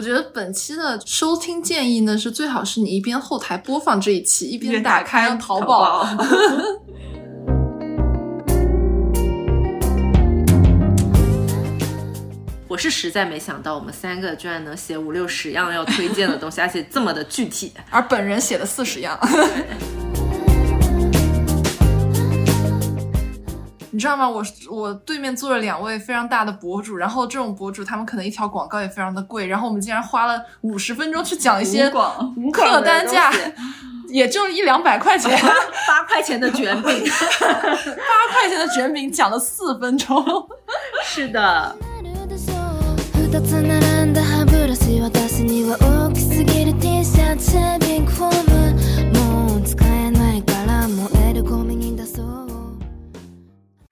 我觉得本期的收听建议呢，是最好是你一边后台播放这一期，一边打开淘宝。我是实在没想到，我们三个居然能写五六十样要推荐的东西，而且这么的具体。而本人写了四十样。你知道吗？我我对面坐着两位非常大的博主，然后这种博主他们可能一条广告也非常的贵，然后我们竟然花了五十分钟去讲一些客单价，也就一两百块钱，八块钱的卷饼，八块钱的卷饼讲了四分钟，是的。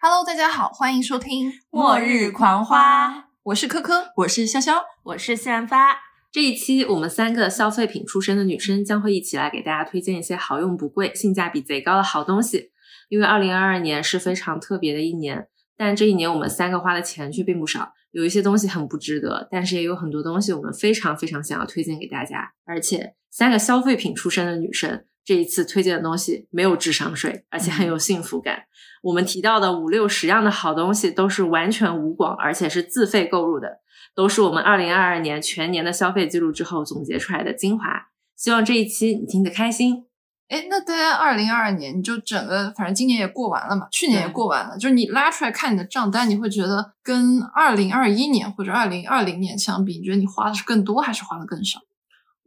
Hello，大家好，欢迎收听《末日狂花》，我是科科，我是潇潇，我是散发。这一期我们三个消费品出身的女生将会一起来给大家推荐一些好用不贵、性价比贼高的好东西。因为二零二二年是非常特别的一年，但这一年我们三个花的钱却并不少。有一些东西很不值得，但是也有很多东西我们非常非常想要推荐给大家。而且三个消费品出身的女生，这一次推荐的东西没有智商税，而且很有幸福感。我们提到的五六十样的好东西，都是完全无广，而且是自费购入的，都是我们二零二二年全年的消费记录之后总结出来的精华。希望这一期你听得开心。哎，那大家二零二二年，你就整个，反正今年也过完了嘛，去年也过完了，就是你拉出来看你的账单，你会觉得跟二零二一年或者二零二零年相比，你觉得你花的是更多还是花的更少？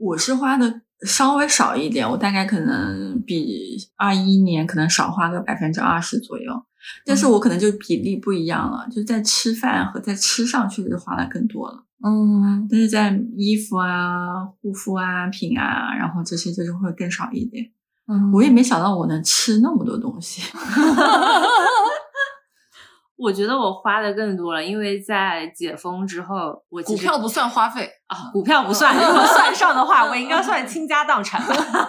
我是花的稍微少一点，我大概可能比二一年可能少花个百分之二十左右，但是我可能就比例不一样了，就在吃饭和在吃上确实花的更多了，嗯，但是在衣服啊、护肤啊、品啊，然后这些就是会更少一点。嗯我也没想到我能吃那么多东西。我觉得我花的更多了，因为在解封之后，我股票不算花费啊，股票不算。如果算上的话，我应该 算倾家荡产。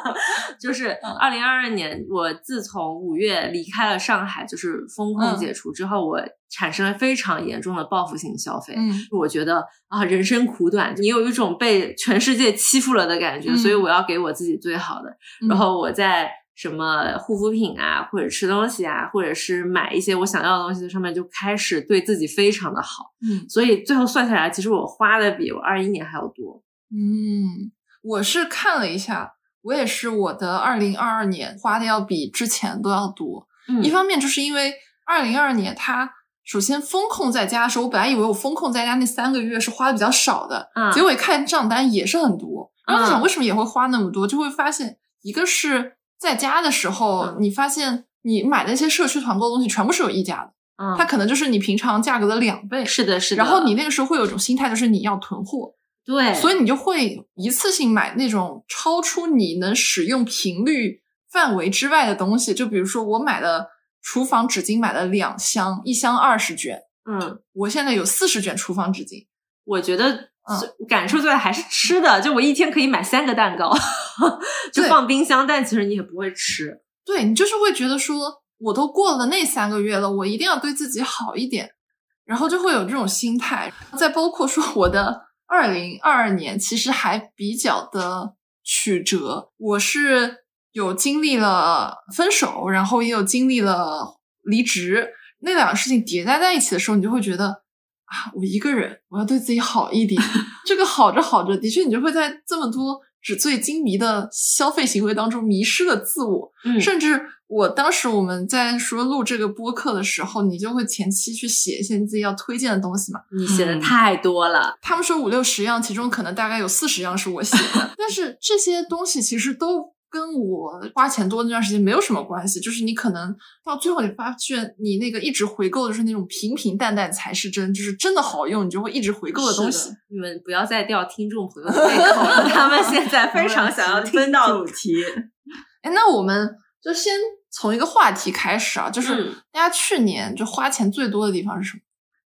就是二零二二年，我自从五月离开了上海，就是风控解除之后，我产生了非常严重的报复性消费。嗯，我觉得啊，人生苦短，你有一种被全世界欺负了的感觉，所以我要给我自己最好的。然后我在。什么护肤品啊，或者吃东西啊，或者是买一些我想要的东西的上面，就开始对自己非常的好。嗯，所以最后算下来，其实我花的比我二一年还要多。嗯，我是看了一下，我也是我的二零二二年花的要比之前都要多。嗯，一方面就是因为二零二二年它首先风控在家的时候，我本来以为我风控在家那三个月是花的比较少的，嗯，结果一看账单也是很多。然后想为什么也会花那么多，就会发现一个是。在家的时候，你发现你买那些社区团购的东西全部是有溢价的，嗯，它可能就是你平常价格的两倍，是的，是的。然后你那个时候会有一种心态，就是你要囤货，对，所以你就会一次性买那种超出你能使用频率范围之外的东西。就比如说，我买的厨房纸巾买了两箱，一箱二十卷，嗯，我现在有四十卷厨房纸巾，我觉得。感受最大还是吃的，就我一天可以买三个蛋糕，就放冰箱，但其实你也不会吃。对你就是会觉得说，我都过了那三个月了，我一定要对自己好一点，然后就会有这种心态。再包括说，我的二零二二年其实还比较的曲折，我是有经历了分手，然后也有经历了离职，那两个事情叠加在一起的时候，你就会觉得。啊，我一个人，我要对自己好一点。这个好着好着，的确，你就会在这么多纸醉金迷的消费行为当中迷失了自我。嗯，甚至我当时我们在说录这个播客的时候，你就会前期去写一些你自己要推荐的东西嘛。你写的太多了，他们说五六十样，其中可能大概有四十样是我写的，但是这些东西其实都。跟我花钱多那段时间没有什么关系，就是你可能到最后你发现你那个一直回购的是那种平平淡淡才是真，就是真的好用，你就会一直回购的东西。你们不要再掉听众朋友的胃口了，他们 现在非常想要听到主题。哎，那我们就先从一个话题开始啊，就是大家去年就花钱最多的地方是什么？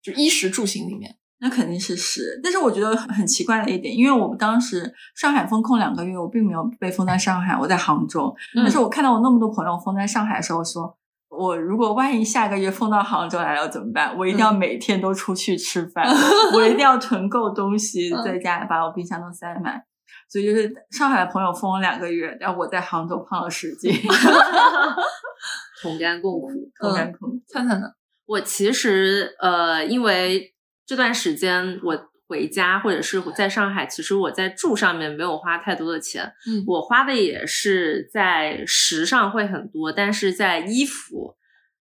就衣食住行里面。那肯定是是，但是我觉得很奇怪的一点，因为我们当时上海封控两个月，我并没有被封在上海，我在杭州。但是我看到我那么多朋友封在上海的时候，说我如果万一下个月封到杭州来了怎么办？我一定要每天都出去吃饭，我一定要囤够东西，嗯在家把我冰箱都塞满。所以就是上海的朋友封了两个月，然后我在杭州胖了十斤 同甘共苦。同甘共苦。灿灿呢？我其实呃，因为这段时间我回家或者是在上海，其实我在住上面没有花太多的钱，嗯我花的也是在时尚会很多，但是在衣服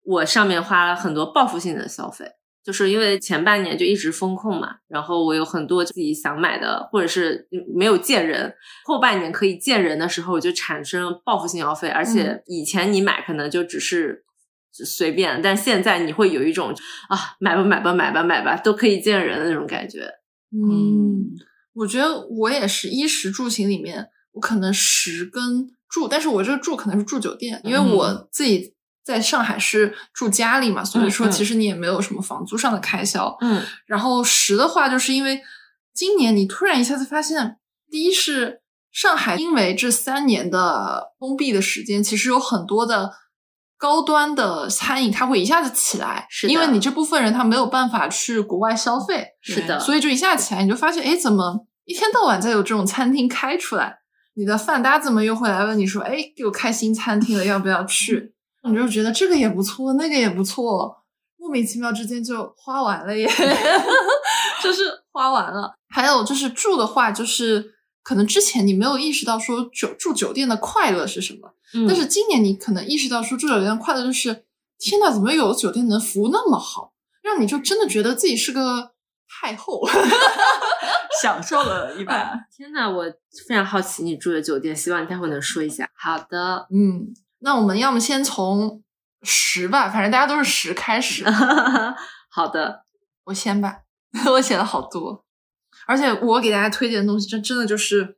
我上面花了很多报复性的消费。就是因为前半年就一直风控嘛，然后我有很多自己想买的，或者是没有见人。后半年可以见人的时候，我就产生报复性消费，而且以前你买可能就只是随便，但现在你会有一种啊买吧买吧买吧买吧都可以见人的那种感觉。嗯，我觉得我也是衣食住行里面，我可能食跟住，但是我这个住可能是住酒店，因为我自己在上海是住家里嘛，所以说嗯其实你也没有什么房租上的开销。嗯然后食的话，就是因为今年你突然一下子发现，第一是上海因为这三年的封闭的时间，其实有很多的高端的餐饮，它会一下子起来，是的因为你这部分人他没有办法去国外消费，是的，所以就一下起来，你就发现，哎，怎么一天到晚在有这种餐厅开出来？你的饭搭子们又会来问你说，哎，给我开新餐厅了，要不要去？你就觉得这个也不错，那个也不错，莫名其妙之间就花完了耶，就是花完了。还有就是住的话，就是可能之前你没有意识到说酒住酒店的快乐是什么，嗯但是今年你可能意识到说住酒店的快乐就是，天呐，怎么有酒店能服务那么好，让你就真的觉得自己是个太后。享受了一把。天呐，我非常好奇你住的酒店，希望你待会能说一下。好的，嗯，那我们要么先从十吧，反正大家都是十开始。好的，我先吧，我写了好多，而且我给大家推荐的东西，真真的就是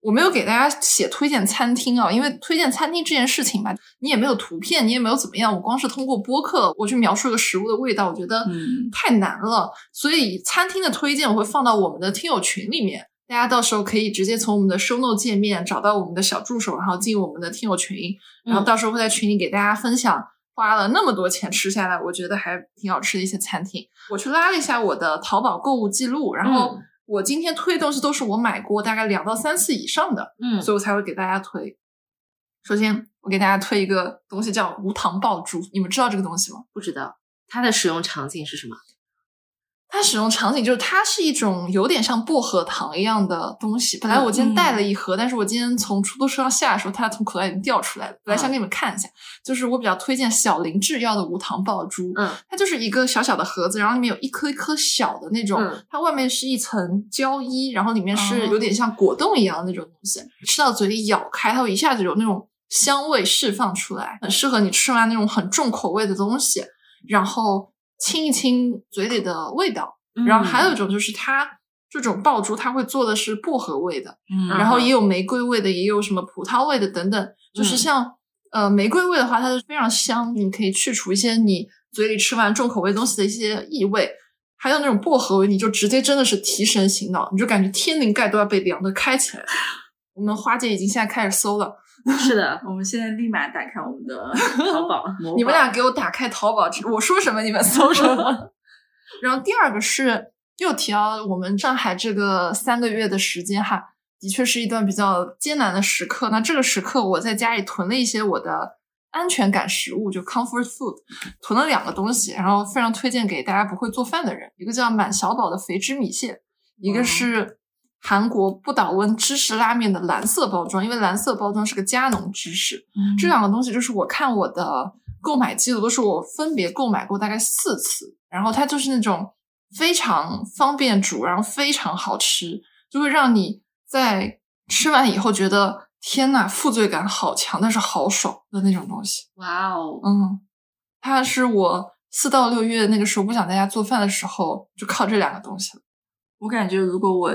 我没有给大家写推荐餐厅啊，因为推荐餐厅这件事情吧，你也没有图片，你也没有怎么样，我光是通过播客我去描述一个食物的味道，我觉得嗯太难了，所以餐厅的推荐我会放到我们的听友群里面。大家到时候可以直接从我们的 show note 界面找到我们的小助手，然后进我们的听友群，然后到时候会在群里给大家分享花了那么多钱吃下来，我觉得还挺好吃的一些餐厅。我去拉了一下我的淘宝购物记录，然后嗯我今天推的东西都是我买过大概两到三次以上的，嗯所以我才会给大家推。首先，我给大家推一个东西叫无糖爆珠，你们知道这个东西吗？不知道它的使用场景是什么？它使用场景就是它是一种有点像薄荷糖一样的东西。本来我今天带了一盒，但是我今天从出租车上下的时候，它从口袋里面掉出来了。本来想给你们看一下，就是我比较推荐小林制药的无糖爆珠。嗯它就是一个小小的盒子，然后里面有一颗一颗小的那种，嗯它外面是一层胶衣，然后里面是哦有点像果冻一样的那种东西，吃到嘴里咬开，它会一下子有那种香味释放出来，很适合你吃完那种很重口味的东西，然后清一清嘴里的味道。然后还有一种就是它这种爆珠，它会做的是薄荷味的，嗯然后也有玫瑰味的，也有什么葡萄味的等等。就是像、呃玫瑰味的话，它是非常香，你可以去除一些你嘴里吃完重口味东西的一些异味。还有那种薄荷味，你就直接真的是提神醒脑，你就感觉天灵盖都要被凉的开起来。我们花姐已经现在开始搜了，是的，我们现在立马打开我们的淘宝，你们俩给我打开淘宝，我说什么你们搜什么。然后第二个是又提到我们上海这个三个月的时间哈，的确是一段比较艰难的时刻。那这个时刻我在家里囤了一些我的安全感食物，就 comfort food，囤了两个东西，然后非常推荐给大家不会做饭的人，一个叫满小宝的肥汁米线，一个是。韩国不倒翁芝士拉面的蓝色包装，因为蓝色包装是个加浓芝士，嗯这两个东西就是我看我的购买记录，都是我分别购买过大概四次，然后它就是那种非常方便煮，然后非常好吃，就会让你在吃完以后觉得天呐，负罪感好强，但是好爽的那种东西。哇哦，嗯，它是我四到六月那个时候不想在家做饭的时候，就靠这两个东西了。我感觉如果我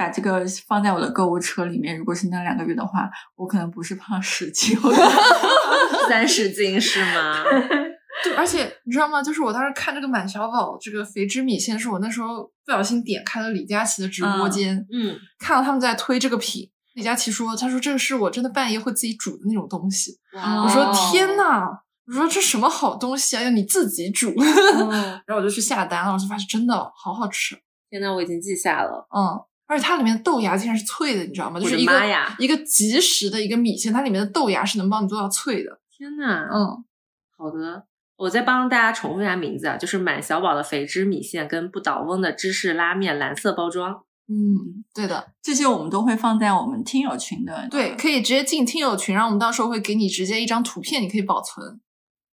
把这个放在我的购物车里面，如果是那两个月的话，我可能不是胖十斤，我可能 三十斤是吗？对，而且你知道吗？就是我当时看这个满小宝这个肥汁米线，是我那时候不小心点开了李佳琦的直播间，嗯，看到他们在推这个品。李佳琦说：“他说这个是我真的半夜会自己煮的那种东西。哇我说：“哦天呐！我说这什么好东西啊，要你自己煮。哦 然后我就去下单了，我就发现真的好好吃。天呐，我已经记下了。嗯，而且它里面的豆芽竟然是脆的，你知道吗？就是一个妈呀一个即食的一个米线，它里面的豆芽是能帮你做到脆的。天呐，嗯，好的，我再帮大家重复一下名字啊，就是满小宝的肥汁米线跟不倒翁的芝士拉面蓝色包装。嗯，对的，这些我们都会放在我们听友群的对，可以直接进听友群，然后我们到时候会给你直接一张图片，你可以保存。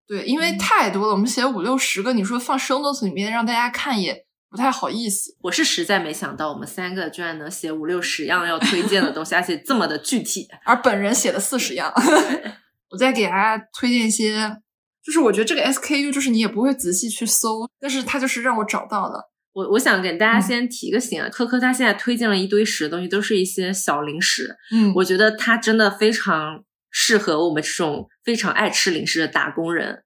对，因为嗯太多了，我们写五六十个，你说放 show notes 里面让大家看也不太好意思。我是实在没想到，我们三个居然能写五六十样要推荐的东西，而且这么的具体。而本人写了四十样，我再给大家推荐一些，就是我觉得这个 SKU 就是你也不会仔细去搜，但是它就是让我找到了。我我想给大家嗯先提个醒啊，科科他现在推荐了一堆食的东西，都是一些小零食。嗯我觉得他真的非常适合我们这种非常爱吃零食的打工人。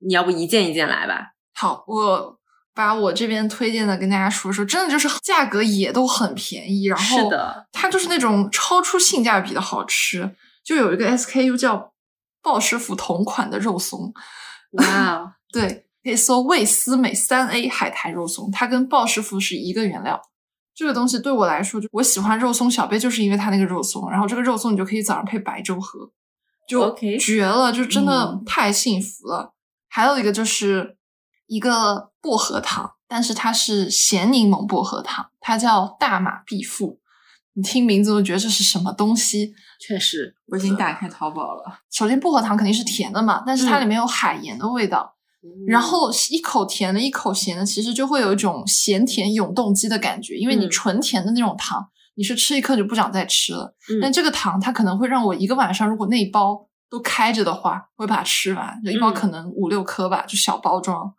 你要不一件一件来吧？好，我把我这边推荐的跟大家说说，真的就是价格也都很便宜，然后是的，它就是那种超出性价比的好吃。就有一个 SKU 叫鲍师傅同款的肉松，哇哦，对，可以搜味思美三 A 海苔肉松，它跟鲍师傅是一个原料。这个东西对我来说，就我喜欢肉松小贝，就是因为它那个肉松，然后这个肉松你就可以早上配白粥喝，就绝了，就真的嗯太幸福了。还有一个就是一个薄荷糖，但是它是咸柠檬薄荷糖，它叫大马必富。你听名字都觉得这是什么东西？确实，我已经打开淘宝了，首先薄荷糖肯定是甜的嘛，但是它嗯里面有海盐的味道。然后一口甜的，一口咸的，其实就会有一种咸甜永动机的感觉。因为你嗯纯甜的那种糖，你是吃一颗就不想再吃了。嗯但这个糖它可能会让我一个晚上，如果那一包都开着的话，会把它吃完。就一包嗯可能五六颗吧，就小包装，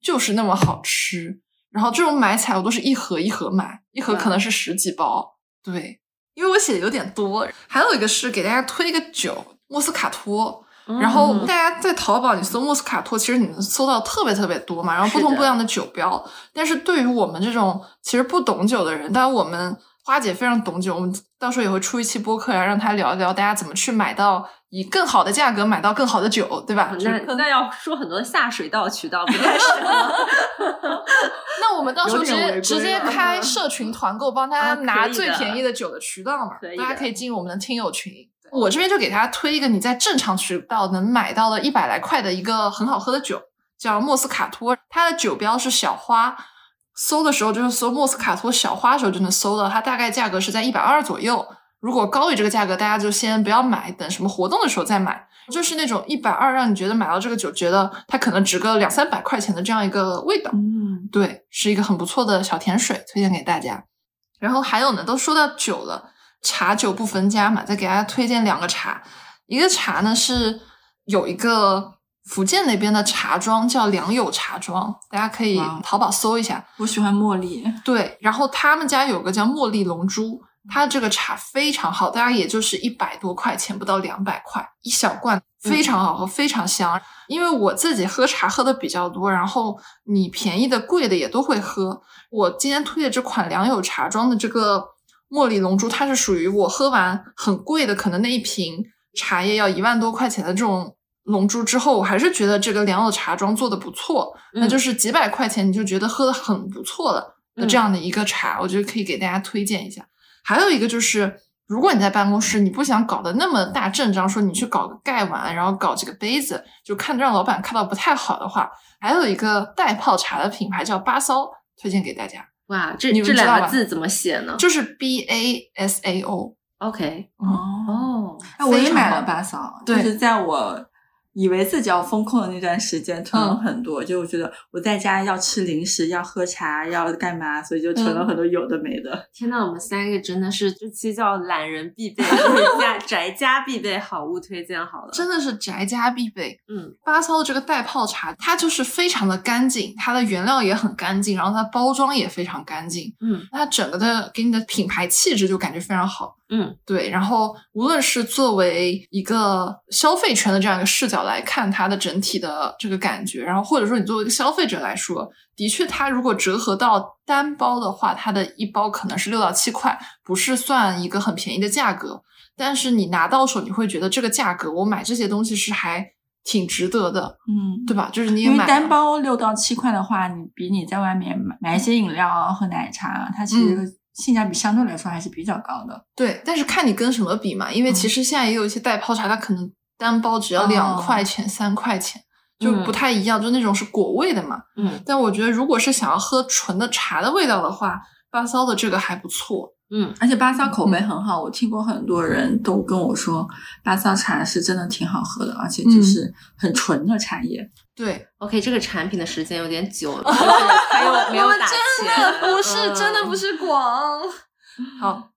就是那么好吃。然后这种买起来我都是一盒一盒买，一盒可能是十几包。对，因为我写的有点多。还有一个是给大家推一个酒，莫斯卡托。然后嗯大家在淘宝你搜莫斯卡托，其实你能搜到特别特别多嘛，然后不同不一样的酒标。但是对于我们这种其实不懂酒的人，当然我们花姐非常懂酒，我们到时候也会出一期播客来让她聊一聊大家怎么去买到以更好的价格买到更好的酒，对吧？那那要说很多下水道渠道不太适合。那我们到时候直接直接开社群团购，帮大家啊拿最便宜的酒的渠道嘛大家可以进入我们的听友群。我这边就给大家推一个你在正常渠道能买到的一百来块的一个很好喝的酒，叫莫斯卡托，它的酒标是小花。搜的时候就是搜莫斯卡托小花的时候就能搜到，它大概价格是在一百二左右。如果高于这个价格，大家就先不要买，等什么活动的时候再买。就是那种一百二，让你觉得买到这个酒，觉得它可能值个两三百块钱的这样一个味道。嗯，对，是一个很不错的小甜水，推荐给大家。然后还有呢，都说到酒了，茶酒不分家嘛，再给大家推荐两个茶。一个茶呢是有一个福建那边的茶庄叫良友茶庄，大家可以淘宝搜一下。我喜欢茉莉，对，然后他们家有个叫茉莉龙珠，它这个茶非常好，大概也就是一百多块钱，不到两百块一小罐，非常好喝，非常香。因为我自己喝茶喝的比较多，然后你便宜的、贵的也都会喝。我今天推的这款良友茶庄的这个茉莉龙珠，它是属于我喝完很贵的，可能那一瓶茶叶要一万多块钱的这种龙珠之后，我还是觉得这个良友茶庄做的不错，那就是几百块钱你就觉得喝的很不错了的这样的一个茶，我觉得可以给大家推荐一下。还有一个就是，如果你在办公室，你不想搞得那么大阵仗，说你去搞个盖碗，然后搞几个杯子，就看让老板看到不太好的话，还有一个带泡茶的品牌叫巴骚，推荐给大家，哇，这你们这知道吧两个字怎么写呢？就是 B A S A O。？OK，哦，哦，哎，我也买了好。巴骚，对。就是在我以为自己要风控的那段时间，囤了嗯很多。就我觉得我在家要吃零食，要喝茶，要干嘛，所以就囤了嗯很多有的没的。天呐，我们三个真的是这期叫懒人必备，家宅家必备好物推荐好了。真的是宅家必备。嗯，巴骚的这个袋泡茶，它就是非常的干净，它的原料也很干净，然后它包装也非常干净，嗯它整个的给你的品牌气质就感觉非常好。嗯，对，然后无论是作为一个消费圈的这样一个视角来看它的整体的这个感觉，然后或者说你作为一个消费者来说，的确它如果折合到单包的话，它的一包可能是六到七块，不是算一个很便宜的价格。但是你拿到手，你会觉得这个价格，我买这些东西是还挺值得的，嗯，对吧？就是你也因为买单包六到七块的话，你比你在外面买买一些饮料啊和奶茶，它其嗯实性价比相对来说还是比较高的。对，但是看你跟什么比嘛，因为其嗯实现在也有一些代泡茶，它可能单包只要两哦块钱、三块钱，就嗯不太一样，就那种是果味的嘛。嗯但我觉得如果是想要喝纯的茶的味道的话，巴骚的这个还不错。嗯而且巴萨口碑很好，我听过很多人都跟我说，巴萨茶是真的挺好喝的，而且就是很纯的茶叶。对，，OK，这个产品的时间有点久了，就是它又没有打钱，不是真的不是广。好，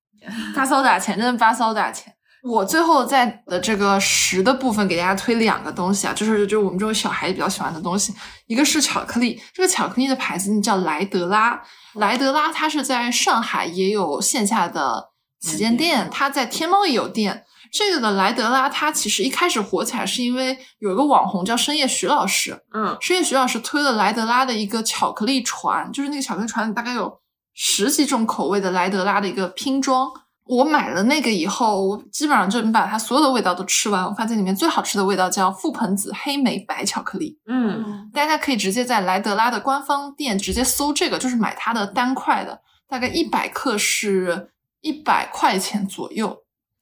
巴骚打钱，真的巴骚打钱。我最后在的这个十的部分给大家推两个东西啊，就是就是我们这种小孩子比较喜欢的东西，一个是巧克力，这个巧克力的牌子叫莱德拉，莱德拉它是在上海也有线下的旗舰店，它在天猫也有店。这个的莱德拉，它其实一开始火起来是因为有一个网红叫深夜徐老师，嗯深夜徐老师推了莱德拉的一个巧克力船，就是那个巧克力船里大概有十几种口味的莱德拉的一个拼装。我买了那个以后，我基本上就把它所有的味道都吃完。我发现里面最好吃的味道叫覆盆子黑莓白巧克力，嗯大家可以直接在莱德拉的官方店直接搜这个，就是买它的单块的，大概一百克是一百块钱左右，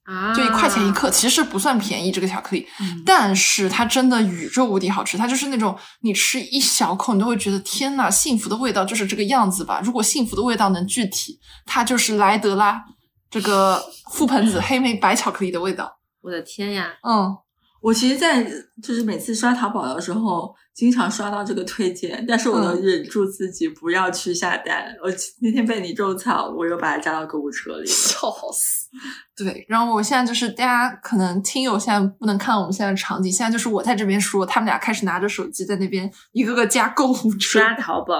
啊，就一块钱一克，其实不算便宜这个巧克力。嗯但是它真的宇宙无敌好吃，它就是那种你吃一小口，你都会觉得天呐，幸福的味道就是这个样子吧。如果幸福的味道能具体，它就是莱德拉这个覆盆子黑莓白巧克力的味道。我的天呀，嗯，我其实，在就是每次刷淘宝的时候，经常刷到这个推荐，但是我都嗯忍住自己不要去下单。我那天被你种草，我又把它加到购物车里。笑死。对，然后我现在就是大家可能听友现在不能看到我们现在的场景，现在就是我在这边说，他们俩开始拿着手机在那边一个个加购物车。刷淘宝，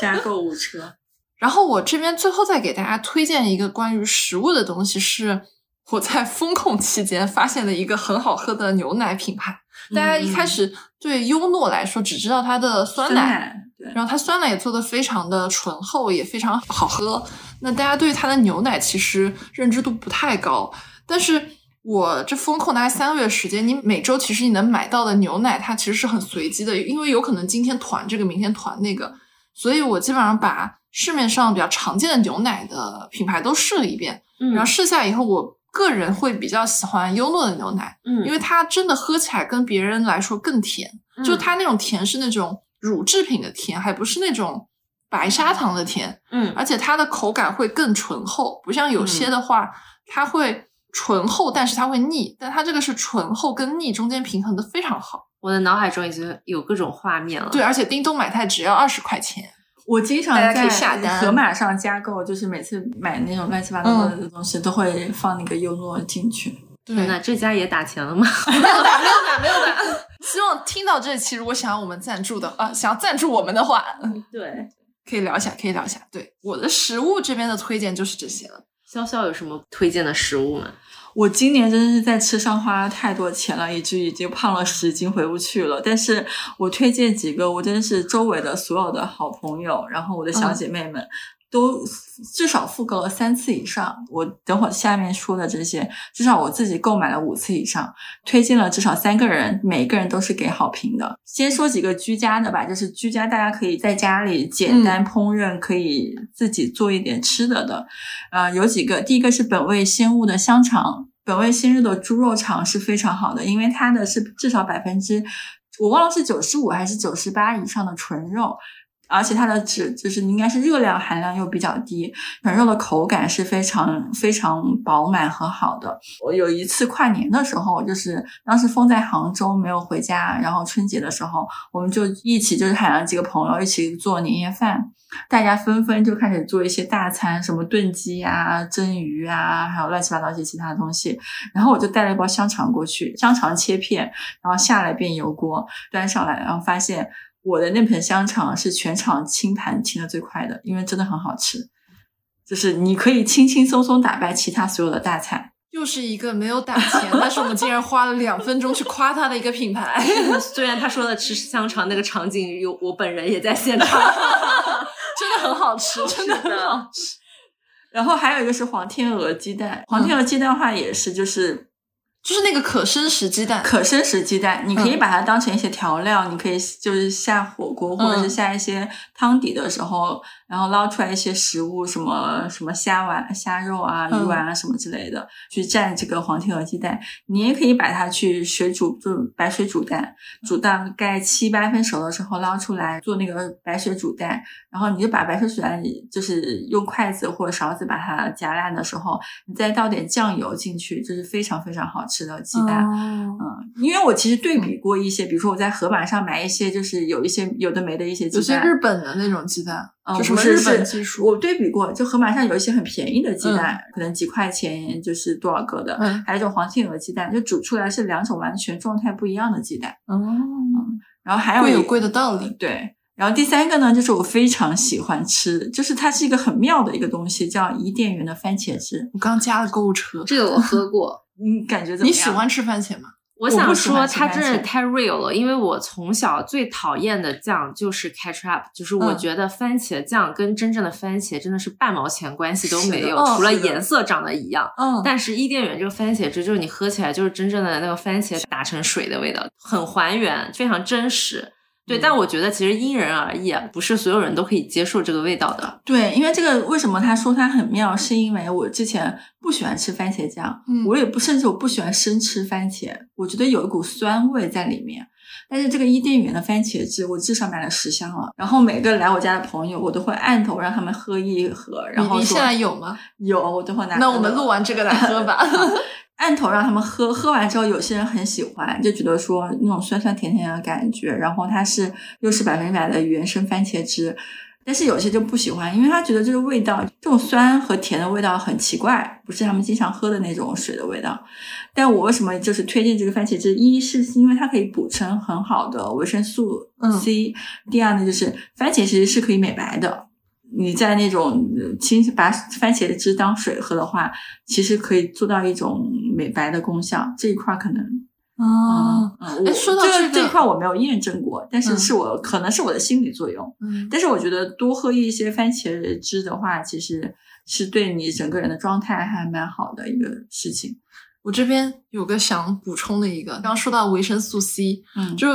加购物车，然后我这边最后再给大家推荐一个关于食物的东西，是我在风控期间发现的一个很好喝的牛奶品牌。大家一开始对优诺来说只知道它的酸奶，然后它酸奶也做的非常的醇厚，也非常好喝。那大家对它的牛奶其实认知度不太高，但是我这风控大概三个月时间，你每周其实你能买到的牛奶，它其实是很随机的，因为有可能今天团这个，明天团那个，所以我基本上把市面上比较常见的牛奶的品牌都试了一遍，嗯然后试下以后，我个人会比较喜欢优诺的牛奶，嗯，因为它真的喝起来跟别人来说更甜。嗯就它那种甜是那种乳制品的甜，还不是那种白砂糖的甜，嗯而且它的口感会更醇厚，不像有些的话，它会醇厚，但是它会腻，但它这个是醇厚跟腻中间平衡的非常好。我的脑海中已经有各种画面了。对，，而且叮咚买菜只要二十块钱。我经常大家可以在盒马上加购，就是每次买那种乱七八糟的东西，都会放那个优诺进去。对，那，这家也打钱了吗？没有打，没有打，没有打。希望听到这期，如果想要我们赞助的啊，想要赞助我们的话，对，可以聊一下，可以聊一下。对我的食物这边的推荐就是这些了。潇潇有什么推荐的食物吗？我今年真的是在吃上花了太多钱了，以至于已经胖了十斤回不去了。但是我推荐几个，我真的是周围的所有的好朋友，然后我的小姐妹们。都至少复购了三次以上，我等会儿下面说的这些，至少我自己购买了五次以上，推荐了至少三个人，每一个人都是给好评的。先说几个居家的吧，就是居家大家可以在家里简单烹饪，可以自己做一点吃的的。呃，有几个，第一个是本味鲜物的香肠，本味鲜肉的猪肉肠是非常好的，因为它的是至少百分之，我忘了是九十五还是九十八以上的纯肉。而且它的脂就是应该是热量含量又比较低，纯肉的口感是非常非常饱满和好的。我有一次跨年的时候，就是当时封在杭州没有回家，然后春节的时候，我们就一起就是喊了几个朋友一起做年夜饭，大家纷纷就开始做一些大餐，什么炖鸡啊、蒸鱼啊，还有乱七八糟一些其他的东西。然后我就带了一包香肠过去，香肠切片，然后下了一遍油锅，端上来，然后发现我的那盆香肠是全场清盘清的最快的，因为真的很好吃。就是你可以轻轻松松打败其他所有的大菜。又是一个没有打钱，但是我们竟然花了两分钟去夸它的一个品牌。虽然他说的吃香肠那个场景有我本人也在现场，真的很好吃，真的很好吃。然后还有一个是黄天鹅鸡蛋，黄天鹅鸡蛋的话也是就是就是那个可生食鸡蛋，可生食鸡蛋，你可以嗯。把它当成一些调料，你可以就是下火锅或者是嗯。下一些汤底的时候，然后捞出来一些食物，什么什么虾丸、虾肉啊、嗯鱼丸啊什么之类的，去蘸这个黄天鹅鸡蛋。你也可以把它去水煮，就白水煮蛋，煮大概七八分熟的时候捞出来做那个白水煮蛋，然后你就把白水煮蛋就是用筷子或者勺子把它夹烂的时候，你再倒点酱油进去，就是非常非常好吃的鸡蛋。哦嗯，因为我其实对比过一些，比如说我在盒马上买一些，就是有一些有的没的一些有些鸡蛋，日本的那种鸡蛋，嗯就什么日不是是本技术，我对比过，就盒马上有一些很便宜的鸡蛋，可能几块钱就是多少个的，嗯还有一种黄天鹅鸡蛋，就煮出来是两种完全状态不一样的鸡蛋。哦，然后还有贵有贵的道理，对，然后第三个呢，就是我非常喜欢吃，就是它是一个很妙的一个东西，叫伊甸园的番茄汁。我刚加了购物车，这个我喝过。你感觉怎么样？你喜欢吃番茄吗？我想说，它真的太 real 了，因为我从小最讨厌的酱就是 ketchup，就是我嗯觉得番茄酱跟真正的番茄真的是半毛钱关系都没有，哦除了颜色长得一样。嗯，但是伊甸园这个番茄汁，就是你喝起来就是真正的那个番茄打成水的味道，很还原，非常真实。对，嗯但我觉得其实因人而异啊，不是所有人都可以接受这个味道的。对，因为这个为什么他说它很妙，是因为我之前不喜欢吃番茄酱，嗯我也不甚至我不喜欢生吃番茄，我觉得有一股酸味在里面。但是这个伊甸园的番茄汁，我至少买了十箱了。然后每个来我家的朋友，我都会按头让他们喝一盒，然后你你现在有吗？有，我都会拿。那我们录完这个来喝吧。按头让他们喝，喝完之后有些人很喜欢，就觉得说那种酸酸甜甜的感觉，然后它是又是百分之百的原生番茄汁，但是有些就不喜欢，因为他觉得这个味道，这种酸和甜的味道很奇怪，不是他们经常喝的那种水的味道。但我为什么就是推荐这个番茄汁？一是因为它可以补充很好的维生素嗯 C，、第二呢就是番茄其实是可以美白的。你在那种呃清把番茄汁当水喝的话，其实可以做到一种美白的功效。这一块儿可能，哦，嗯，我哎说到这这个这一块我没有验证过，但是嗯是我、可能是我的心理作用。嗯，但是我觉得多喝一些番茄汁的话，其实是对你整个人的状态还蛮好的一个事情。我这边有个想补充的一个，刚刚说到维生素 C，嗯，就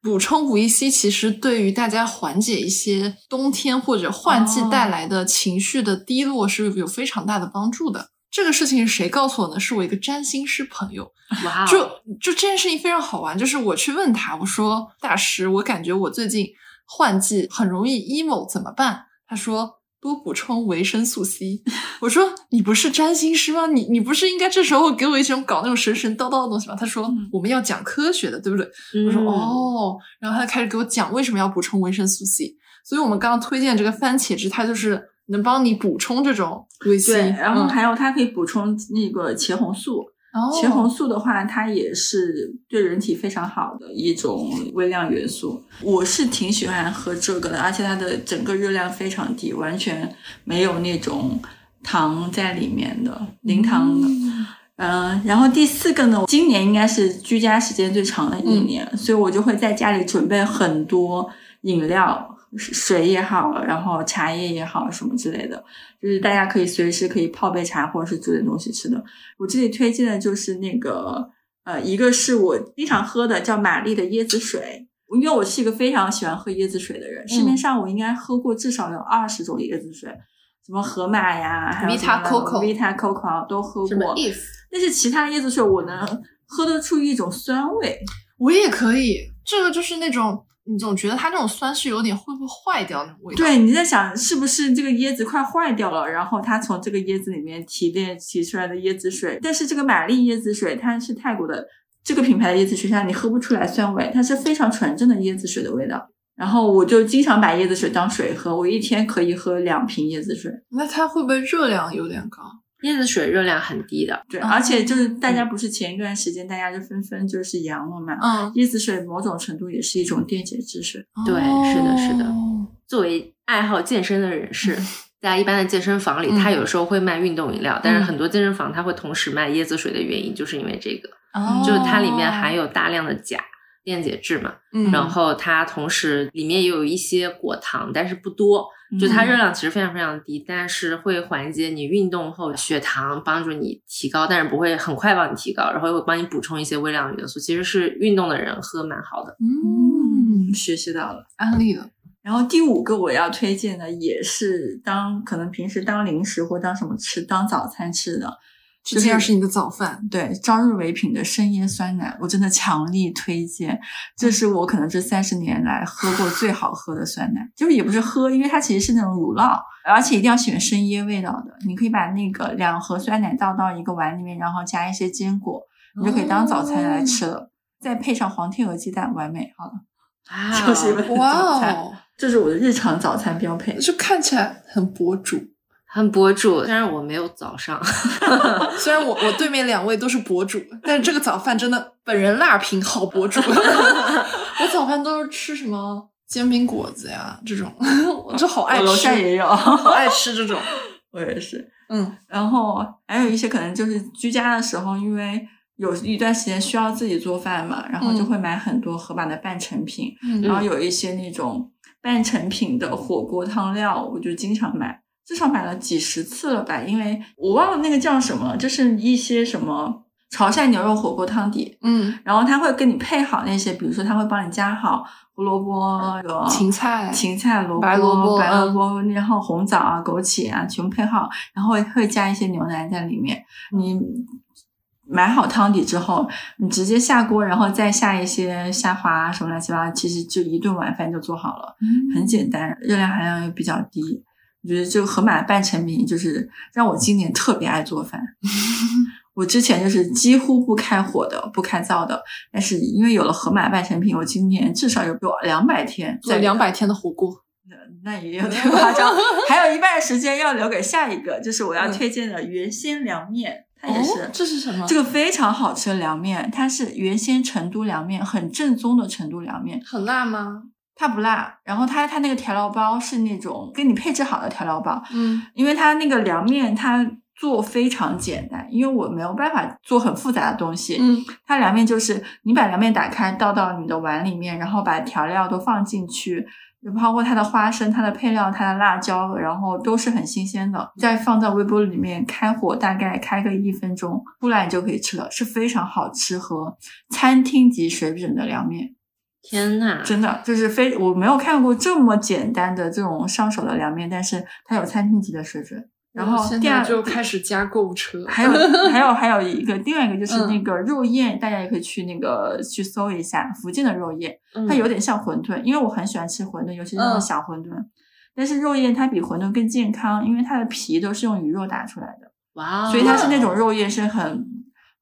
补充维 C，其实对于大家缓解一些冬天或者换季哦带来的情绪的低落是有非常大的帮助的。这个事情是谁告诉我呢？是我一个占星师朋友，哇、哦，就就这件事情非常好玩，就是我去问他，我说大师，我感觉我最近换季很容易 emo，怎么办？他说多补充维生素 C。我说你不是占星师吗？你你不是应该这时候给我一种搞那种神神叨叨的东西吗？他说、嗯我们要讲科学的，对不对？我说嗯，哦，然后他开始给我讲为什么要补充维生素 C。所以我们刚刚推荐这个番茄汁，它就是能帮你补充这种维 C，对，然后嗯还有它可以补充那个茄红素。哦茄红素的话，它也是对人体非常好的一种微量元素。我是挺喜欢喝这个的，而且它的整个热量非常低，完全没有那种糖在里面的，零糖的。嗯嗯，然后第四个呢，今年应该是居家时间最长的一年，所以我就会在家里准备很多饮料，水也好，然后茶叶也好，什么之类的，就是大家可以随时可以泡杯茶或者是煮点东西吃的。我这里推荐的就是那个，呃，一个是我经常喝的叫玛丽的椰子水，因为我是一个非常喜欢喝椰子水的人，市面上我应该喝过至少有二十种椰子水。什么河马呀，还有 Vita Coco Vita Coco 都喝什么过但是其他椰子水我能喝得出一种酸味，我也可以，这个就是那种你总觉得它那种酸是有点会不会坏掉那种味道。对，你在想是不是这个椰子快坏掉了，然后它从这个椰子里面提炼提出来的椰子水，但是这个玛丽椰子水它是泰国的这个品牌的椰子水，它你喝不出来酸味，它是非常纯正的椰子水的味道。然后我就经常把椰子水当水喝，我一天可以喝两瓶椰子水。那它会不会热量有点高？椰子水热量很低的，对，哦而且就是大家不是前一段时间大家就纷纷就是阳了嘛，嗯，椰子水某种程度也是一种电解质水。对是的是的。哦作为爱好健身的人士，在一般的健身房里，他有时候会卖运动饮料，但是嗯。很多健身房它会同时卖椰子水的原因，就是因为这个，哦。就是它里面含有大量的钾，电解质嘛，嗯然后它同时里面也有一些果糖，但是不多，就它热量其实非常非常低，但是会缓解你运动后血糖，帮助你提高，但是不会很快帮你提高，然后会帮你补充一些微量元素，其实是运动的人喝蛮好的。嗯，嗯，学习到了。安利了。然后第五个我要推荐的也是当可能平时当零食或当什么吃，当早餐吃的，这竟然是你的早饭，对，朝日唯品的生椰酸奶，我真的强力推荐。这是我可能这三十年来喝过最好喝的酸奶，就是也不是喝，因为它其实是那种乳酪，而且一定要选生椰味道的。你可以把那个两盒酸奶倒到一个碗里面，然后加一些坚果，你就可以当早餐来吃了。再配上黄天鹅鸡蛋，完美，好了，啊 就是一份早哇餐。哦，这是我的日常早餐标配。就看起来很博主。很博主，虽然我没有早上，虽然我我对面两位都是博主，但是这个早饭真的本人辣评好博主。我早饭都是吃什么煎饼果子呀这种，我就好爱我楼下，也有，好爱吃这种。我也是。嗯然后还有一些可能就是居家的时候，因为有一段时间需要自己做饭嘛，然后就会买很多盒马的半成品，嗯然后有一些那种半成品的火锅汤料，我就经常买，至少买了几十次了吧，因为我忘了那个叫什么了，就是一些什么潮汕牛肉火锅汤底，嗯，然后他会跟你配好那些，比如说他会帮你加好胡萝卜、那个芹菜芹菜、萝卜、白萝卜白萝嗯卜，然后红枣啊、枸杞啊，全部配好，然后会加一些牛奶在里面。你买好汤底之后，你直接下锅，然后再下一些虾滑啊什么乱七八糟，其实就一顿晚饭就做好了，很简单，热量含量又比较低。我觉得这个盒马半成品就是让我今年特别爱做饭。我之前就是几乎不开火的，不开灶的，但是因为有了盒马半成品，我今年至少有有两百天做在两百天的火锅。那那也有点夸张，还有一半时间要留给下一个，就是我要嗯推荐的原鲜凉面，它也是、哦，这是什么？这个非常好吃的凉面，它是原先成都凉面，很正宗的成都凉面，很辣吗？它不辣，然后它它那个调料包是那种给你配置好的调料包，嗯。因为它那个凉面它做非常简单，因为我没有办法做很复杂的东西，嗯。它凉面就是你把凉面打开，倒到你的碗里面，然后把调料都放进去，包括它的花生、它的配料、它的辣椒，然后都是很新鲜的，再放在微波炉里面开火，大概开个一分钟，出来你就可以吃了，是非常好吃和餐厅级水准的凉面，天呐，真的就是非我没有看过这么简单的这种上手的凉面，但是它有餐厅级的水准。然后现第二在就开始加购物车，还有还有还有一个，另外一个就是嗯那个肉燕，大家也可以去那个去搜一下福建的肉燕，嗯它有点像馄饨，因为我很喜欢吃馄饨，尤其是那种嗯小馄饨。但是肉燕它比馄饨更健康，因为它的皮都是用鱼肉打出来的，哇哦，所以它是那种肉燕是很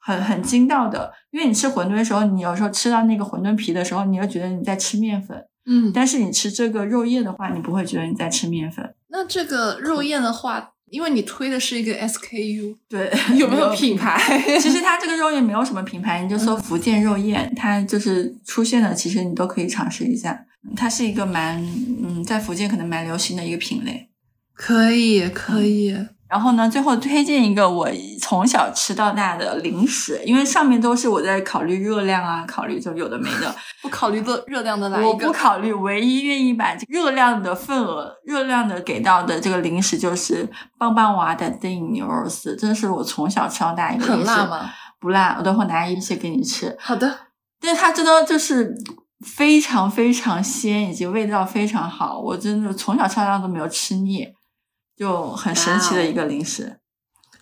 很很筋道的。因为你吃馄饨的时候，你有时候吃到那个馄饨皮的时候，你又觉得你在吃面粉，嗯，但是你吃这个肉燕的话，你不会觉得你在吃面粉。那这个肉燕的话，因为你推的是一个 SKU，对，有没有品牌？其实 它这个肉燕没有什么品牌，你就搜福建肉燕，它就是出现的，其实你都可以尝试一下。它是一个蛮嗯，在福建可能蛮流行的一个品类。可以，可以。然后呢，最后推荐一个我从小吃到大的零食，因为上面都是我在考虑热量啊，考虑就有的没的，不考虑热热量的来我一个，不考虑，唯一愿意把这热量的份额、热量的给到的这个零食就是棒棒娃的灯影牛肉丝，这是我从小吃到大一个零食。很辣？吗？不辣，我等会儿拿一些给你吃。好的，但是它真的就是非常非常鲜，以及味道非常好，我真的从小吃到大都没有吃腻，就很神奇的一个零食。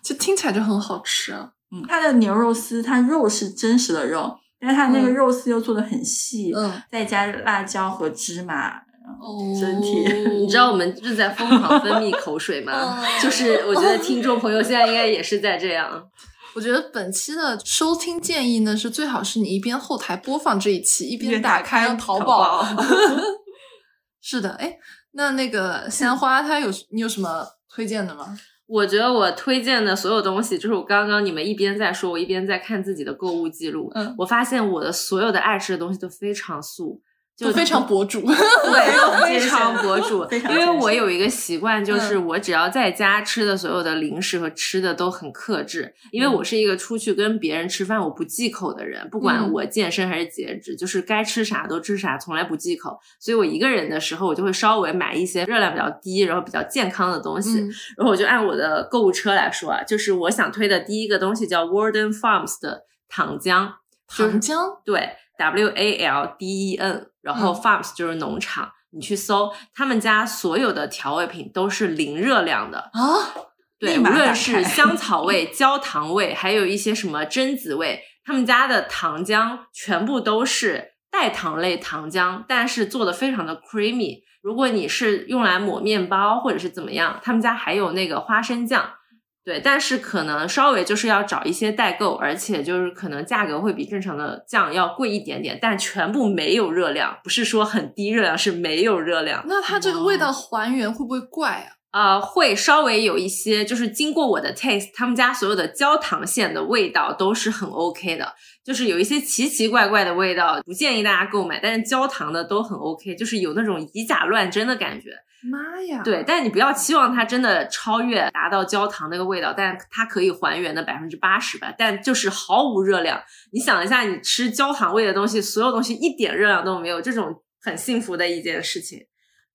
就听起来就很好吃啊。嗯，它的牛肉丝，它肉是真实的肉，但是它那个嗯肉丝又做的很细，嗯，再加辣椒和芝麻，哦整体 你知道我们正在疯狂分泌口水吗？哦就是我觉得听众朋友现在应该也是在这样。我觉得本期的收听建议呢，是最好是你一边后台播放这一期，一边边打打开淘。宝是的，哎，那那个鲜花它有你有什么推荐的吗？我觉得我推荐的所有东西，就是我刚刚你们一边在说，我一边在看自己的购物记录。嗯我发现我的所有的爱吃的东西都非常素，就非常博主，对，非常博主。因为我有一个习惯，就是嗯我只要在家吃的所有的零食和吃的都很克制，因为嗯我是一个出去跟别人吃饭我不忌口的人，不管嗯我健身还是节制，就是该吃啥都吃啥，从来不忌口。所以我一个人的时候，我就会稍微买一些热量比较低，然后比较健康的东西。嗯然后我就按我的购物车来说啊，就是我想推的第一个东西叫 Warden Farms 的糖浆，糖浆对，W A L D E N，然后嗯 Farms 就是农场，你去搜他们家所有的调味品都是零热量的。啊，对，无论是香草味、焦糖味，还有一些什么榛子味，他们家的糖浆全部都是代糖类糖浆，但是做的非常的 creamy。如果你是用来抹面包或者是怎么样，他们家还有那个花生酱。对，但是可能稍微就是要找一些代购，而且就是可能价格会比正常的酱要贵一点点，但全部没有热量，不是说很低热量，是没有热量。那它这个味道还原会不会怪啊？呃，会稍微有一些，就是经过我的 taste，他们家所有的焦糖馅的味道都是很 OK 的，就是有一些奇奇怪怪的味道，不建议大家购买，但是焦糖的都很 OK，就是有那种以假乱真的感觉。妈呀！对，但你不要期望它真的超越达到焦糖那个味道，但它可以还原的百分之八十吧，但就是毫无热量。你想一下，你吃焦糖味的东西，所有东西一点热量都没有，这种很幸福的一件事情。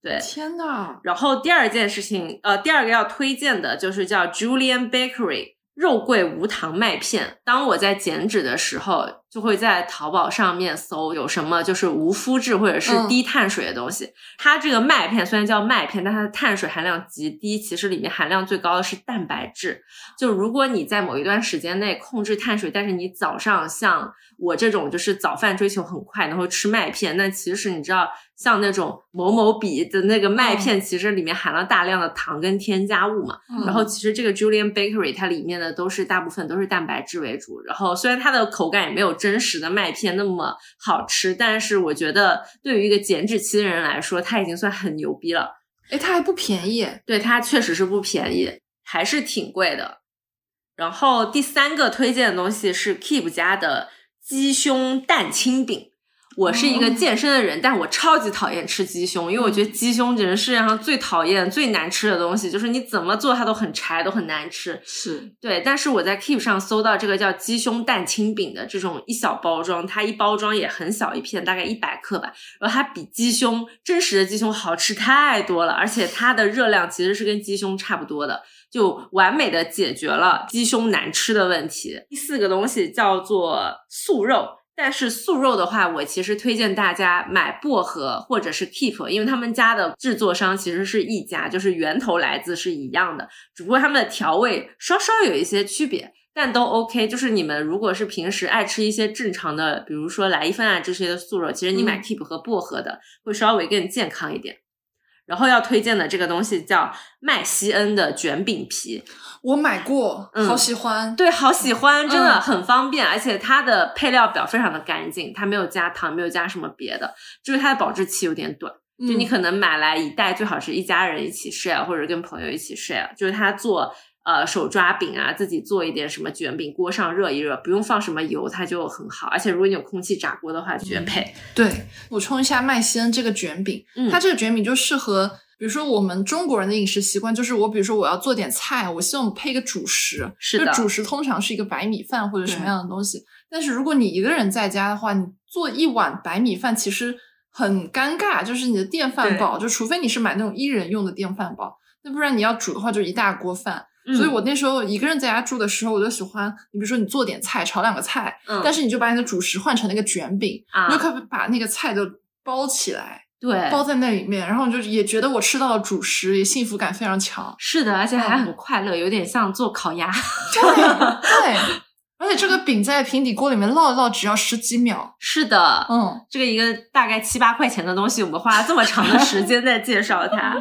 对，天呐，然后第二件事情，呃，第二个要推荐的就是叫 Julian Bakery 肉桂无糖麦片。当我在减脂的时候，就会在淘宝上面搜有什么就是无麸质或者是嗯低碳水的东西。它这个麦片虽然叫麦片，但它的碳水含量极低，其实里面含量最高的是蛋白质。就如果你在某一段时间内控制碳水，但是你早上像我这种就是早饭追求很快，然后吃麦片，那其实你知道，像那种某某比的那个麦片，其实里面含了大量的糖跟添加物嘛。嗯然后其实这个 Julian Bakery 它里面的都是大部分都是蛋白质为主，然后虽然它的口感也没有真实的麦片那么好吃，但是我觉得对于一个减脂期的人来说，它已经算很牛逼了。哎，它还不便宜，对，它确实是不便宜，还是挺贵的。然后第三个推荐的东西是 Keep 家的鸡胸蛋清饼。我是一个哦健身的人，但我超级讨厌吃鸡胸，因为我觉得鸡胸简直是世界上最讨厌、最难吃的东西，就是你怎么做它都很柴，都很难吃。是对，但是我在 Keep 上搜到这个叫鸡胸蛋清饼的这种一小包装，它一包装也很小一片，大概一百克吧。然后它比鸡胸真实的鸡胸好吃太多了，而且它的热量其实是跟鸡胸差不多的，就完美的解决了鸡胸难吃的问题。第四个东西叫做素肉。但是素肉的话，我其实推荐大家买薄荷或者是 Keep，因为他们家的制作商其实是一家，就是源头来自是一样的，只不过他们的调味稍稍有一些区别，但都 OK。就是你们如果是平时爱吃一些正常的，比如说来一份啊这些的素肉，其实你买嗯 Keep 和薄荷的会稍微更健康一点。然后要推荐的这个东西叫麦西恩的卷饼皮，我买过，嗯好喜欢。对，好喜欢，真的嗯很方便，而且它的配料表非常的干净，它没有加糖，没有加什么别的，就是它的保质期有点短，就你嗯可能买来一袋，最好是一家人一起 share，或者跟朋友一起 share，就是它做。呃，手抓饼啊，自己做一点什么卷饼，锅上热一热，不用放什么油，它就很好。而且如果你有空气炸锅的话，绝配。对，补充一下麦西恩这个卷饼，嗯它这个卷饼就适合，比如说我们中国人的饮食习惯，就是我比如说我要做点菜，我希望配个主食，是的就主食通常是一个白米饭或者什么样的东西。但是如果你一个人在家的话，你做一碗白米饭其实很尴尬，就是你的电饭煲，就除非你是买那种一人用的电饭煲，那不然你要煮的话就一大锅饭。所以嗯我那时候一个人在家住的时候，我就喜欢，你比如说你做点菜，炒两个菜，嗯但是你就把你的主食换成那个卷饼，啊你就可以把那个菜都包起来，对，包在那里面，然后你就也觉得我吃到了主食，也幸福感非常强。是的，而且还嗯很快乐，有点像做烤鸭。对对，而且这个饼在平底锅里面烙一烙只要十几秒。是的，嗯，这个一个大概七八块钱的东西，我们花了这么长的时间在介绍它。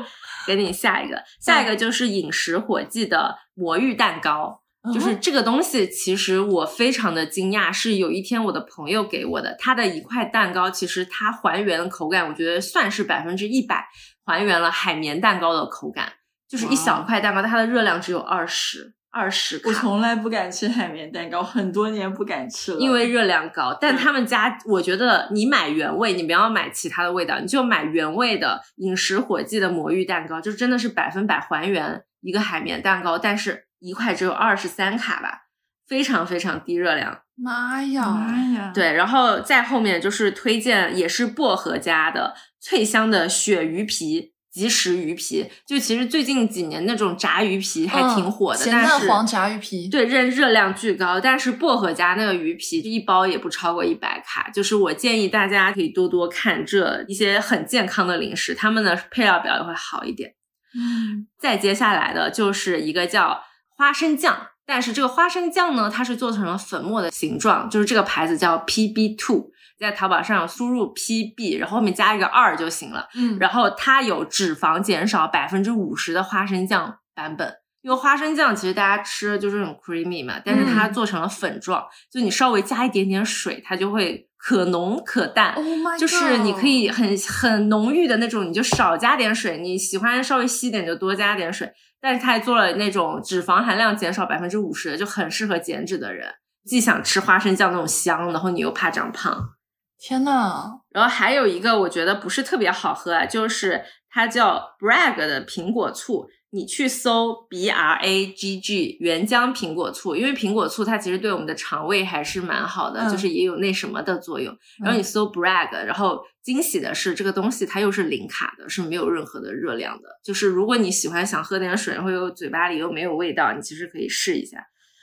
给你下一个，下一个就是饮食火计的魔芋蛋糕。就是嗯这个东西，其实我非常的惊讶，是有一天我的朋友给我的，他的一块蛋糕，其实它还原的口感，我觉得算是百分之一百还原了海绵蛋糕的口感，就是一小块蛋糕，它的热量只有二十，二十卡。我从来不敢吃海绵蛋糕，很多年不敢吃了，因为热量高，但他们家我觉得你买原味，你不要买其他的味道，你就买原味的饮食火鸡的魔芋蛋糕，就真的是百分百还原一个海绵蛋糕，但是一块只有二十三卡吧，非常非常低热量。妈呀！妈呀，对，然后再后面就是推荐也是薄荷家的脆香的鳕鱼皮。即食鱼皮，就其实最近几年那种炸鱼皮还挺火的，但是蛋黄炸鱼皮，对，热热量巨高，但是薄荷家那个鱼皮一包也不超过一百卡，就是我建议大家可以多多看这一些很健康的零食，他们的配料表也会好一点。嗯，再接下来的就是一个叫花生酱，但是这个花生酱呢，它是做成了粉末的形状，就是这个牌子叫 PB Two，在淘宝上输入 PB，然后后面加一个二就行了。嗯，然后它有脂肪减少百分之五十的花生酱版本，因为花生酱其实大家吃的就是很 creamy 嘛，但是它嗯做成了粉状，就你稍微加一点点水，它就会可浓可淡。Oh 就是你可以很很浓郁的那种，你就少加点水；你喜欢稍微稀一点就多加点水。但是它还做了那种脂肪含量减少百分之五十，就很适合减脂的人，既想吃花生酱那种香，然后你又怕长胖。天呐，然后还有一个我觉得不是特别好喝啊，就是它叫 Bragg 的苹果醋。你去搜 B R A G G 原浆苹果醋，因为苹果醋它其实对我们的肠胃还是蛮好的，嗯就是也有那什么的作用。然后你搜 Bragg，然后惊喜的是这个东西它又是零卡的，是没有任何的热量的。就是如果你喜欢想喝点水，然后又嘴巴里又没有味道，你其实可以试一下。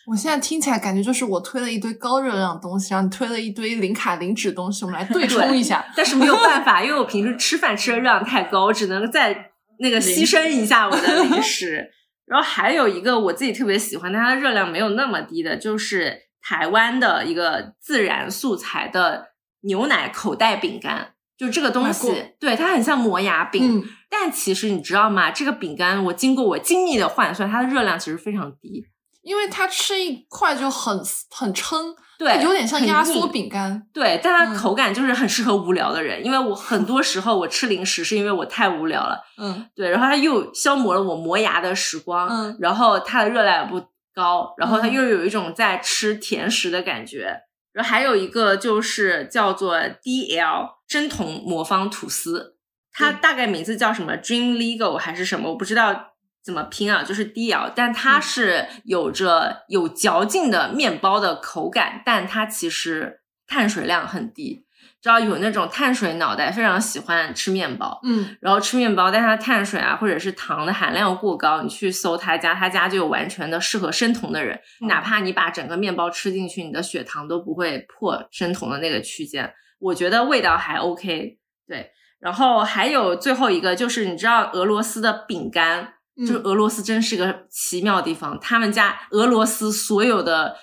我现在听起来感觉就是我推了一堆高热量的东西，然后你推了一堆零卡零脂的东西，我们来对冲一下。但是没有办法，因为我平时吃饭吃的热量太高，我只能再那个牺牲一下我的零食。然后还有一个我自己特别喜欢，但它的热量没有那么低的，就是台湾的一个自然素材的牛奶口袋饼干。就这个东西，对它很像磨牙饼，嗯，但其实你知道吗？这个饼干我经过我精密的换算，它的热量其实非常低。因为它吃一块就很很撑，对，有点像压缩饼干。对，但它嗯口感就是很适合无聊的人，因为我很多时候我吃零食是因为我太无聊了，嗯对，然后它又消磨了我磨牙的时光，嗯然后它的热量也不高，然后它嗯又有一种在吃甜食的感觉。然后还有一个就是叫做 DL 真铜魔方吐司，它嗯大概名字叫什么 Dream Legal 还是什么，我不知道怎么拼啊，就是 DL，但它嗯是有着有嚼劲的面包的口感，但它其实碳水量很低。知道有那种碳水脑袋，非常喜欢吃面包，嗯然后吃面包，但它碳水啊或者是糖的含量过高，你去搜他家，他家就有完全的适合生酮的人，嗯哪怕你把整个面包吃进去，你的血糖都不会破生酮的那个区间。我觉得味道还 OK，对。然后还有最后一个就是你知道俄罗斯的饼干，就是嗯俄罗斯真是个奇妙的地方，他们家俄罗斯所有的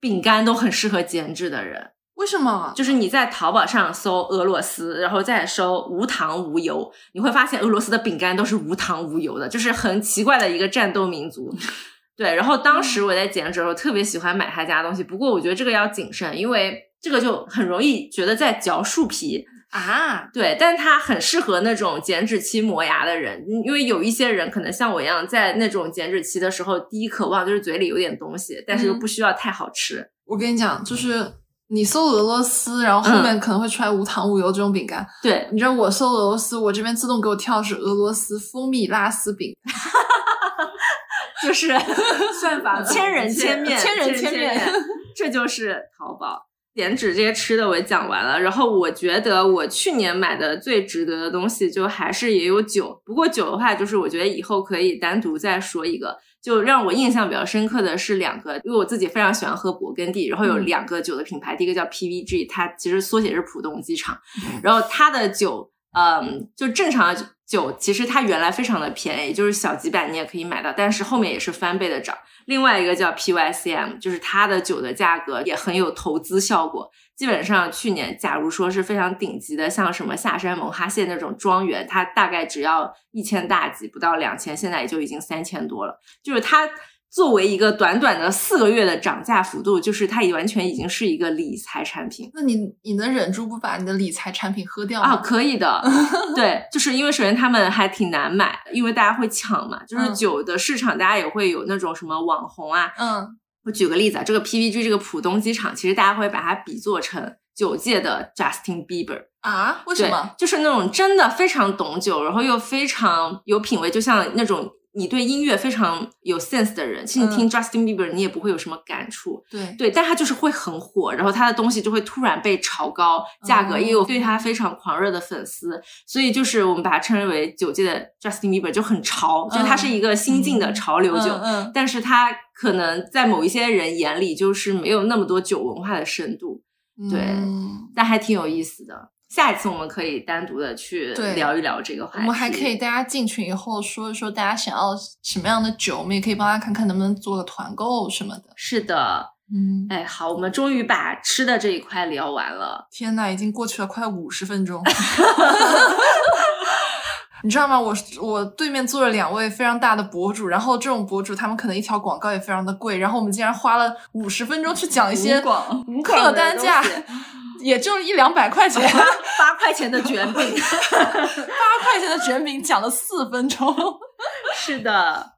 饼干都很适合减脂的人。为什么？就是你在淘宝上搜俄罗斯，然后再搜无糖无油，你会发现俄罗斯的饼干都是无糖无油的，就是很奇怪的一个战斗民族。对，然后当时我在减脂的时候特别喜欢买他家的东西，不过我觉得这个要谨慎，因为这个就很容易觉得在嚼树皮。啊，对，但它很适合那种减脂期磨牙的人，因为有一些人可能像我一样，在那种减脂期的时候，第一渴望就是嘴里有点东西，但是又嗯不需要太好吃。我跟你讲，就是你搜俄罗斯，然后后面可能会出来无糖无油这种饼干。对，你知道我搜俄罗斯，我这边自动给我跳的是俄罗斯蜂蜜拉丝饼，就是 算法千人千面，千人千面面，这就是淘宝。减脂这些吃的我也讲完了，然后我觉得我去年买的最值得的东西就还是也有酒，不过酒的话，就是我觉得以后可以单独再说一个。就让我印象比较深刻的是两个，因为我自己非常喜欢喝勃艮第，然后有嗯两个酒的品牌，第一个叫 PVG，它其实缩写是浦东机场，然后它的酒，嗯，就正常的酒，其实它原来非常的便宜，就是小几百你也可以买到，但是后面也是翻倍的涨。另外一个叫 PYCM，就是它的酒的价格也很有投资效果。基本上去年，假如说是非常顶级的，像什么下山蒙哈县那种庄园，它大概只要一千大几，不到两千，现在也就已经三千多了。就是它作为一个短短的四个月的涨价幅度，就是它已完全已经是一个理财产品那你你能忍住不把你的理财产品喝掉啊，吗？可以的。对，就是因为首先他们还挺难买，因为大家会抢嘛。就是嗯酒的市场，大家也会有那种什么网红啊。嗯我举个例子啊，这个 PVG 这个浦东机场，其实大家会把它比作成酒界的 Justin Bieber。啊，为什么？，就是那种真的非常懂酒，然后又非常有品味，就像那种你对音乐非常有 sense 的人，其实你听 Justin Bieber 你也不会有什么感触，对，对，但他就是会很火，然后他的东西就会突然被炒高价格，哦也有对他非常狂热的粉丝，所以就是我们把它称为酒界的 Justin Bieber，就很潮，就是它是一个新晋的潮流酒，嗯嗯。但是它可能在某一些人眼里就是没有那么多酒文化的深度，对嗯。但还挺有意思的。下一次我们可以单独的去聊一聊这个话题。我们还可以大家进群以后说一说大家想要什么样的酒，我们也可以帮大家看看能不能做个团购什么的。是的，嗯，哎，好，我们终于把吃的这一块聊完了。天呐，已经过去了快五十分钟。你知道吗？我我对面坐着两位非常大的博主，然后这种博主他们可能一条广告也非常的贵，然后我们竟然花了五十分钟去讲一些无广无客单价，也就一两百块钱，八块钱的卷饼，八块钱的卷饼讲了四分钟。是的。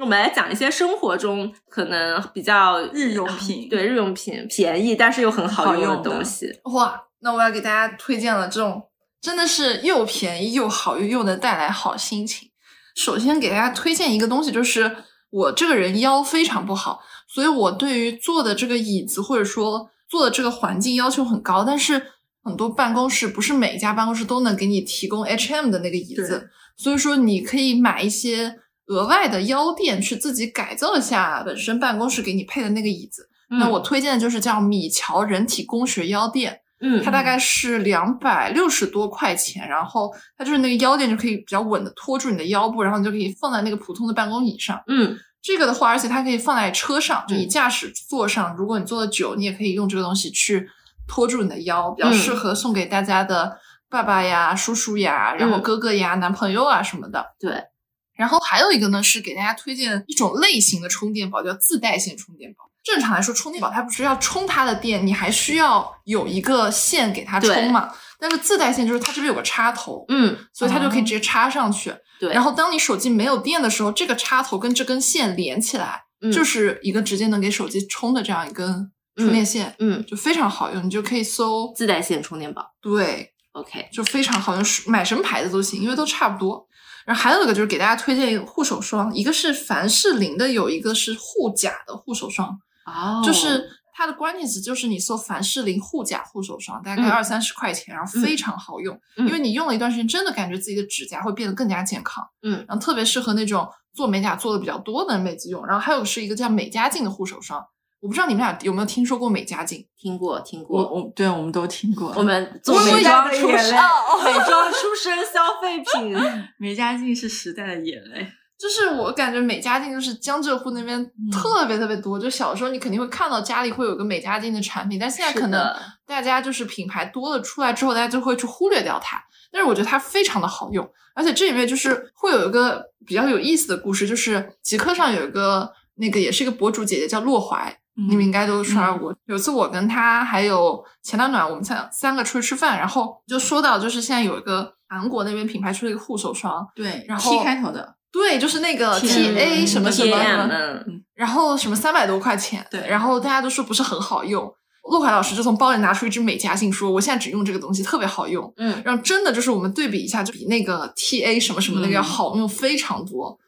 我们来讲一些生活中可能比较日用品对日用品便宜但是又很好用的东西。哇，那我要给大家推荐了这种真的是又便宜又好用，又能带来好心情。首先给大家推荐一个东西，就是我这个人腰非常不好，所以我对于坐的这个椅子或者说坐的这个环境要求很高，但是很多办公室不是每一家办公室都能给你提供 H&M 的那个椅子，所以说你可以买一些额外的腰垫去自己改造一下本身办公室给你配的那个椅子。那嗯我推荐的就是叫米乔人体工学腰垫。嗯，它大概是两百六十多块钱，然后它就是那个腰垫就可以比较稳的托住你的腰部，然后你就可以放在那个普通的办公椅上。嗯这个的话，而且它可以放在车上，就你嗯驾驶座上，如果你坐的久，你也可以用这个东西去托住你的腰，比较嗯适合送给大家的爸爸呀、叔叔呀，然后嗯哥哥呀、男朋友啊什么的。对，然后还有一个呢，是给大家推荐一种类型的充电宝，叫自带线充电宝。正常来说，充电宝它不是要充它的电，你还需要有一个线给它充嘛。但是自带线就是它这边有个插头，嗯所以它就可以直接插上去。对，然后当你手机没有电的时候，这个插头跟这根线连起来，嗯。就是一个直接能给手机充的这样一根充电线，嗯。就非常好用。你就可以搜，自带线充电宝。对，，OK，就非常好用，买什么牌子都行，因为都差不多。然后还有一个就是给大家推荐一个护手霜，一个是凡士林的，有一个是护甲的护手霜，哦。就是它的关键词就是你搜凡士林护甲护手霜，大概嗯。二三十块钱，然后非常好用，嗯。因为你用了一段时间，真的感觉自己的指甲会变得更加健康，嗯。然后特别适合那种做美甲做的比较多的妹子用。然后还有是一个叫美加净的护手霜，我不知道你们俩有没有听说过美加净？听过听过，我我对我们都听过。我们做美妆的眼泪出身，美妆出身消费品，美加净是时代的眼泪，就是我感觉美加净就是江浙沪那边嗯特别特别多，就小时候你肯定会看到家里会有个美加净的产品，但现在可能大家就是品牌多了出来之后，大家就会去忽略掉它。但是我觉得它非常的好用，而且这里面就是会有一个比较有意思的故事，就是极客上有一个那个也是一个博主姐姐叫洛怀，你们应该都刷过。有一次我跟她还有前暖暖，我们三三个出去吃饭，然后就说到就是现在有一个韩国那边品牌出了一个护手霜，对，然后 T 开头的，对，就是那个 T T A 什么什么什么，嗯然后什么三百多块钱，对然后大家都说不是很好用。陆凯老师就从包里拿出一支美加净，说我现在只用这个东西，特别好用。嗯然后真的就是我们对比一下，就比那个 T A 什么什么那个要嗯好用非常多。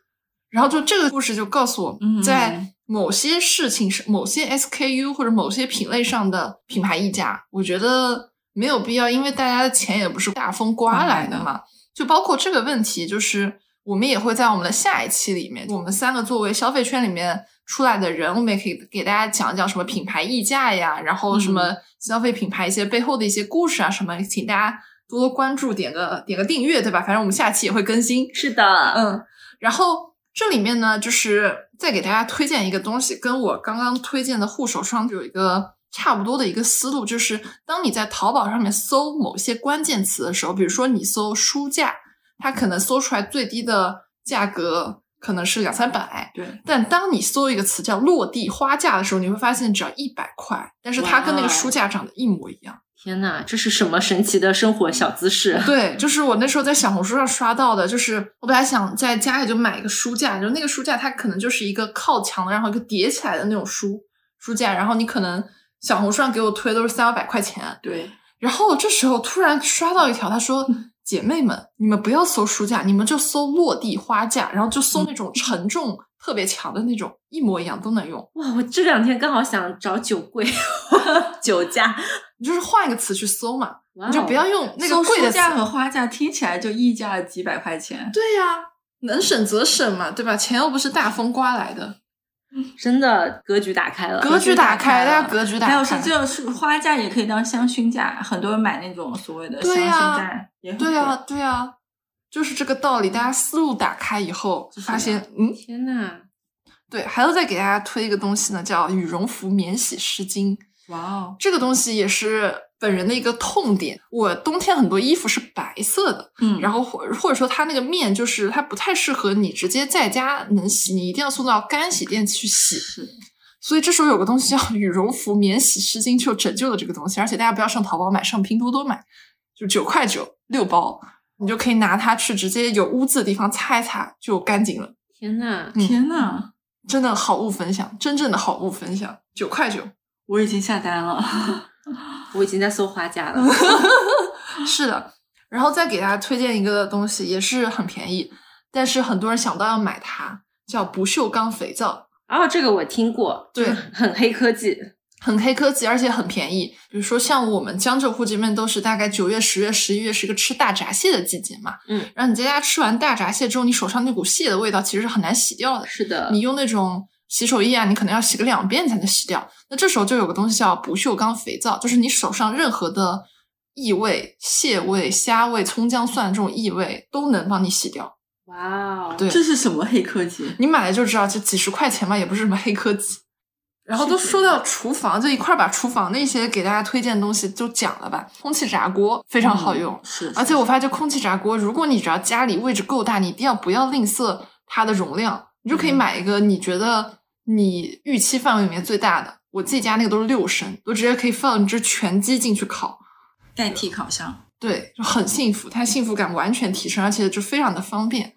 然后就这个故事就告诉我，嗯在某些事情上、某些 SKU 或者某些品类上的品牌溢价，我觉得没有必要，因为大家的钱也不是大风刮来的嘛。就包括这个问题，就是我们也会在我们的下一期里面，我们三个作为消费圈里面出来的人，我们也可以给大家讲讲什么品牌溢价呀，然后什么消费品牌一些背后的一些故事啊什么，请大家多多关注，点个点个订阅，对吧？反正我们下期也会更新。是的，嗯，然后这里面呢，就是再给大家推荐一个东西，跟我刚刚推荐的护手霜有一个差不多的一个思路，就是当你在淘宝上面搜某些关键词的时候，比如说你搜书架，它可能搜出来最低的价格可能是两三百。对，但当你搜一个词叫“落地花架”的时候，你会发现只要一百块，但是它跟那个书架长得一模一样。天呐，这是什么神奇的生活小姿势？对，就是我那时候在小红书上刷到的，就是我本来想在家里就买一个书架，就那个书架它可能就是一个靠墙的，然后一个叠起来的那种书书架，然后你可能小红书上给我推都是三五百块钱，对，然后这时候突然刷到一条，他说：“ 姐妹们，你们不要搜书架，你们就搜落地花架，然后就搜那种承重特别强的那种，一模一样都能用。哇，我这两天刚好想找酒柜、酒架，你就是换一个词去搜嘛，你就不要用那个搜贵的词。书架和花架听起来就溢价了几百块钱。对呀、能省则省嘛，对吧？钱又不是大风刮来的，真的格局打开了。格局打开，大了家格局打开。还有是这种是花架也可以当香薰架，很多人买那种所谓的香薰架也很对呀、贵对呀、就是这个道理。大家思路打开以后，就发现，嗯，天呐，对，还要再给大家推一个东西呢，叫羽绒服免洗湿巾。哇哦，这个东西也是本人的一个痛点。我冬天很多衣服是白色的，嗯，然后或或者说它那个面就是它不太适合你直接在家能洗，你一定要送到干洗店去洗。是所以这时候有个东西叫羽绒服免洗湿巾，就拯救了这个东西。而且大家不要上淘宝买，上拼多多买，就九块九六包，你就可以拿它去直接有污渍的地方擦一擦就干净了。天呐，嗯天呐，真的好物分享，真正的好物分享，九块九。我已经下单了。我已经在搜花架了。是的，然后再给大家推荐一个东西，也是很便宜，但是很多人想到要买它，叫不锈钢肥皂，哦，这个我听过，对很黑科技。很黑科技，而且很便宜。比如说像我们江浙沪这边都是大概九月、十月、十一月是一个吃大闸蟹的季节嘛，嗯，然后你在家吃完大闸蟹之后，你手上那股蟹的味道其实是很难洗掉的，是的，你用那种洗手液啊，你可能要洗个两遍才能洗掉。那这时候就有个东西叫不锈钢肥皂，就是你手上任何的异味、蟹味、虾味、葱姜蒜这种异味都能帮你洗掉。哇哦，对这是什么黑科技？你买了就知道，这几十块钱嘛，也不是什么黑科技。然后都说到厨房，就一块儿把厨房那些给大家推荐的东西就讲了吧。空气炸锅非常好用，嗯是，而且我发现空气炸锅，如果你只要家里位置够大，你一定要不要吝啬它的容量，你就可以嗯买一个你觉得你预期范围里面最大的。我自己家那个都是六升，我直接可以放一只全鸡进去烤，代替烤箱。对，就很幸福，它幸福感完全提升，而且就非常的方便。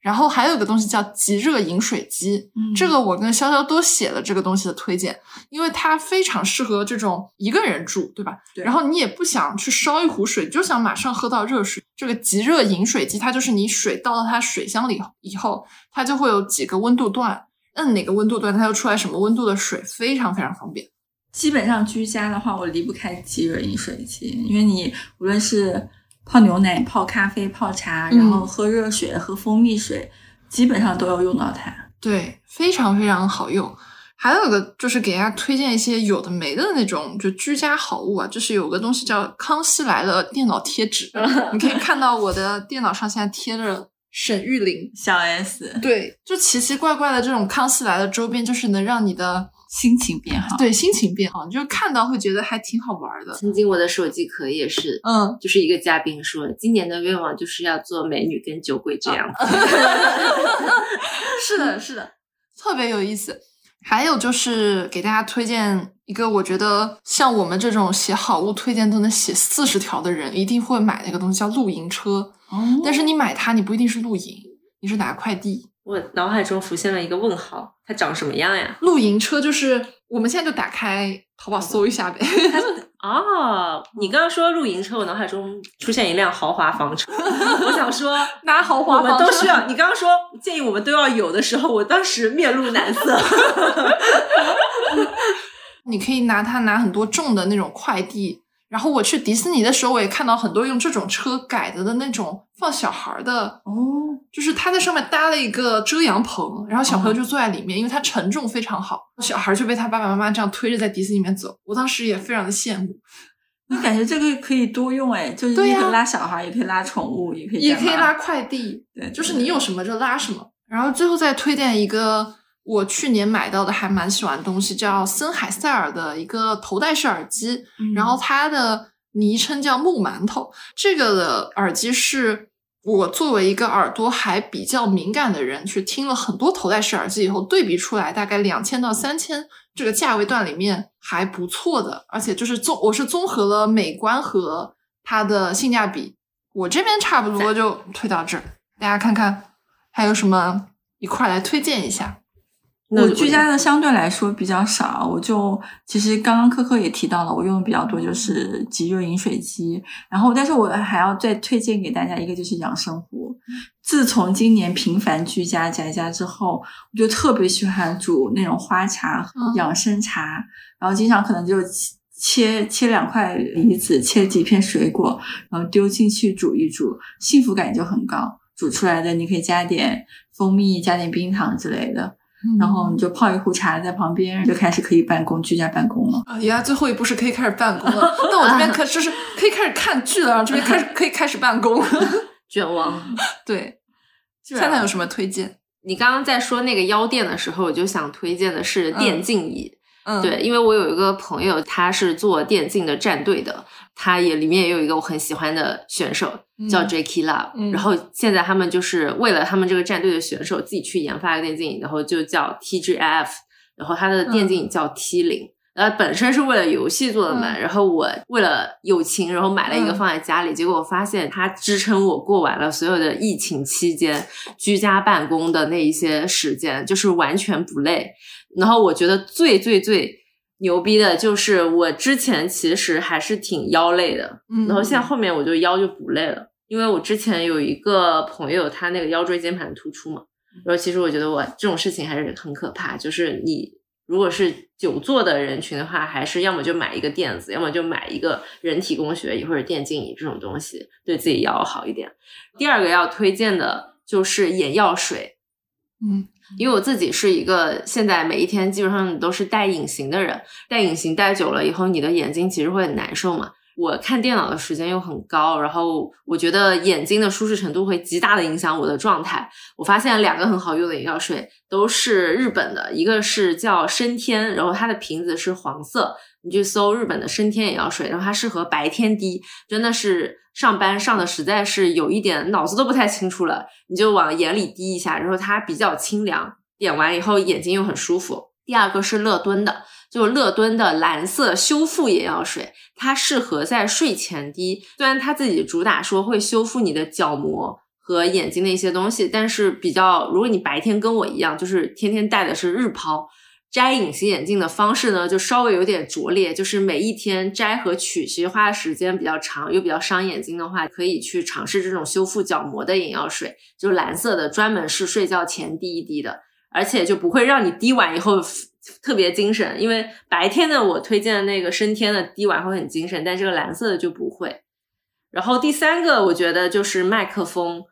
然后还有一个东西叫极热饮水机，嗯这个我跟潇潇都写了这个东西的推荐，因为它非常适合这种一个人住，对吧？对然后你也不想去烧一壶水，就想马上喝到热水。这个极热饮水机，它就是你水倒到它水箱里以后，它就会有几个温度段，摁哪个温度段，它就出来什么温度的水，非常非常方便。基本上居家的话，我离不开即热饮水机，因为你无论是泡牛奶、泡咖啡、泡茶，嗯然后喝热水、喝蜂蜜水，基本上都要用到它。对，非常非常好用。还有一个就是给大家推荐一些有的没的那种就居家好物啊，就是有个东西叫康熙来了电脑贴纸，你可以看到我的电脑上现在贴着沈玉琳。小 S 对，就奇奇怪怪的这种康熙来了周边，就是能让你的心情变好，对心情变好，你就看到会觉得还挺好玩的。曾经我的手机壳也是，嗯，就是一个嘉宾说，今年的愿望就是要做美女跟酒鬼这样子。是的，是的，特别有意思。还有就是给大家推荐一个，我觉得像我们这种写好物推荐都能写四十条的人，一定会买的一个东西叫露营车。哦但是你买它，你不一定是露营，你是拿快递。我脑海中浮现了一个问号，它长什么样呀？露营车就是我们现在就打开淘宝搜一下呗。哦，你刚刚说露营车，我脑海中出现一辆豪华房车。我想说，拿豪华我们房车都需要。你刚刚说建议我们都要有的时候，我当时面露难色。你可以拿它拿很多重的那种快递。然后我去迪士尼的时候，我也看到很多用这种车改的的那种放小孩儿的哦，就是他在上面搭了一个遮阳棚，然后小朋友就坐在里面，因为它承重非常好，小孩就被他爸爸妈妈这样推着在迪士尼里面走。我当时也非常的羡慕，那感觉这个可以多用哎，就是你可以拉小孩，也可以拉宠物，也可以也可以拉，快递，对，就是你有什么就拉什么。然后最后再推荐一个我去年买到的还蛮喜欢的东西，叫森海塞尔的一个头戴式耳机，嗯然后它的昵称叫木馒头。这个的耳机是我作为一个耳朵还比较敏感的人，去听了很多头戴式耳机以后，对比出来大概两千到三千这个价位段里面还不错的，而且就是综我是综合了美观和它的性价比，我这边差不多就推到这儿，大家看看还有什么一块来推荐一下。我居家的相对来说比较少，我就其实刚刚科科也提到了，我用的比较多就是极热饮水机，然后但是我还要再推荐给大家一个就是养生壶。自从今年频繁居家宅家之后，我就特别喜欢煮那种花茶、养生茶，然后经常可能就切切两块梨子，切几片水果，然后丢进去煮一煮，幸福感就很高。煮出来的你可以加点蜂蜜，加点冰糖之类的。然后你就泡一壶茶在旁边，就开始可以办公，居家办公了。啊，原来最后一步是可以开始办公了。那我这边可 就是可以开始看剧了，然后这边开始可以开始办公。卷王，对。现在有什么推荐？你刚刚在说那个腰垫的时候，我就想推荐的是电竞椅。嗯，对，因为我有一个朋友，他是做电竞的战队的。他也里面也有一个我很喜欢的选手叫 Jacky Love，然后现在他们就是为了他们这个战队的选手自己去研发一个电竞椅，然后就叫 TGF，然后他的电竞椅叫 T 零，呃，本身是为了游戏做的嘛，然后我为了友情，然后买了一个放在家里，结果我发现它支撑我过完了所有的疫情期间居家办公的那一些时间，就是完全不累，然后我觉得最最最。牛逼的就是我之前其实还是挺腰累的，嗯，然后现在后面我就腰就不累了，因为我之前有一个朋友，他那个腰椎间盘突出嘛，然后其实我觉得我这种事情还是很可怕，就是你如果是久坐的人群的话，还是要么就买一个垫子，要么就买一个人体工学椅或者电竞椅这种东西，对自己腰好一点。第二个要推荐的就是眼药水，嗯。因为我自己是一个现在每一天基本上都是戴隐形的人，戴隐形戴久了以后，你的眼睛其实会很难受嘛。我看电脑的时间又很高，然后我觉得眼睛的舒适程度会极大的影响我的状态。我发现两个很好用的眼药水都是日本的，一个是叫升天，然后它的瓶子是黄色，你去搜日本的升天眼药水，然后它适合白天滴，真的是。上班上的实在是有一点脑子都不太清楚了，你就往眼里滴一下，然后它比较清凉，点完以后眼睛又很舒服。第二个是乐敦的，就是乐敦的蓝色修复眼药水，它适合在睡前滴。虽然它自己主打说会修复你的角膜和眼睛的一些东西，但是比较，如果你白天跟我一样，就是天天戴的是日抛。摘隐形眼镜的方式呢，就稍微有点拙劣，就是每一天摘和取，其实花的时间比较长，又比较伤眼睛的话，可以去尝试这种修复角膜的眼药水，就蓝色的，专门是睡觉前滴一滴的，而且就不会让你滴完以后 特别精神，因为白天的我推荐的那个升天的滴完会很精神，但这个蓝色的就不会。然后第三个，我觉得就是麦克风。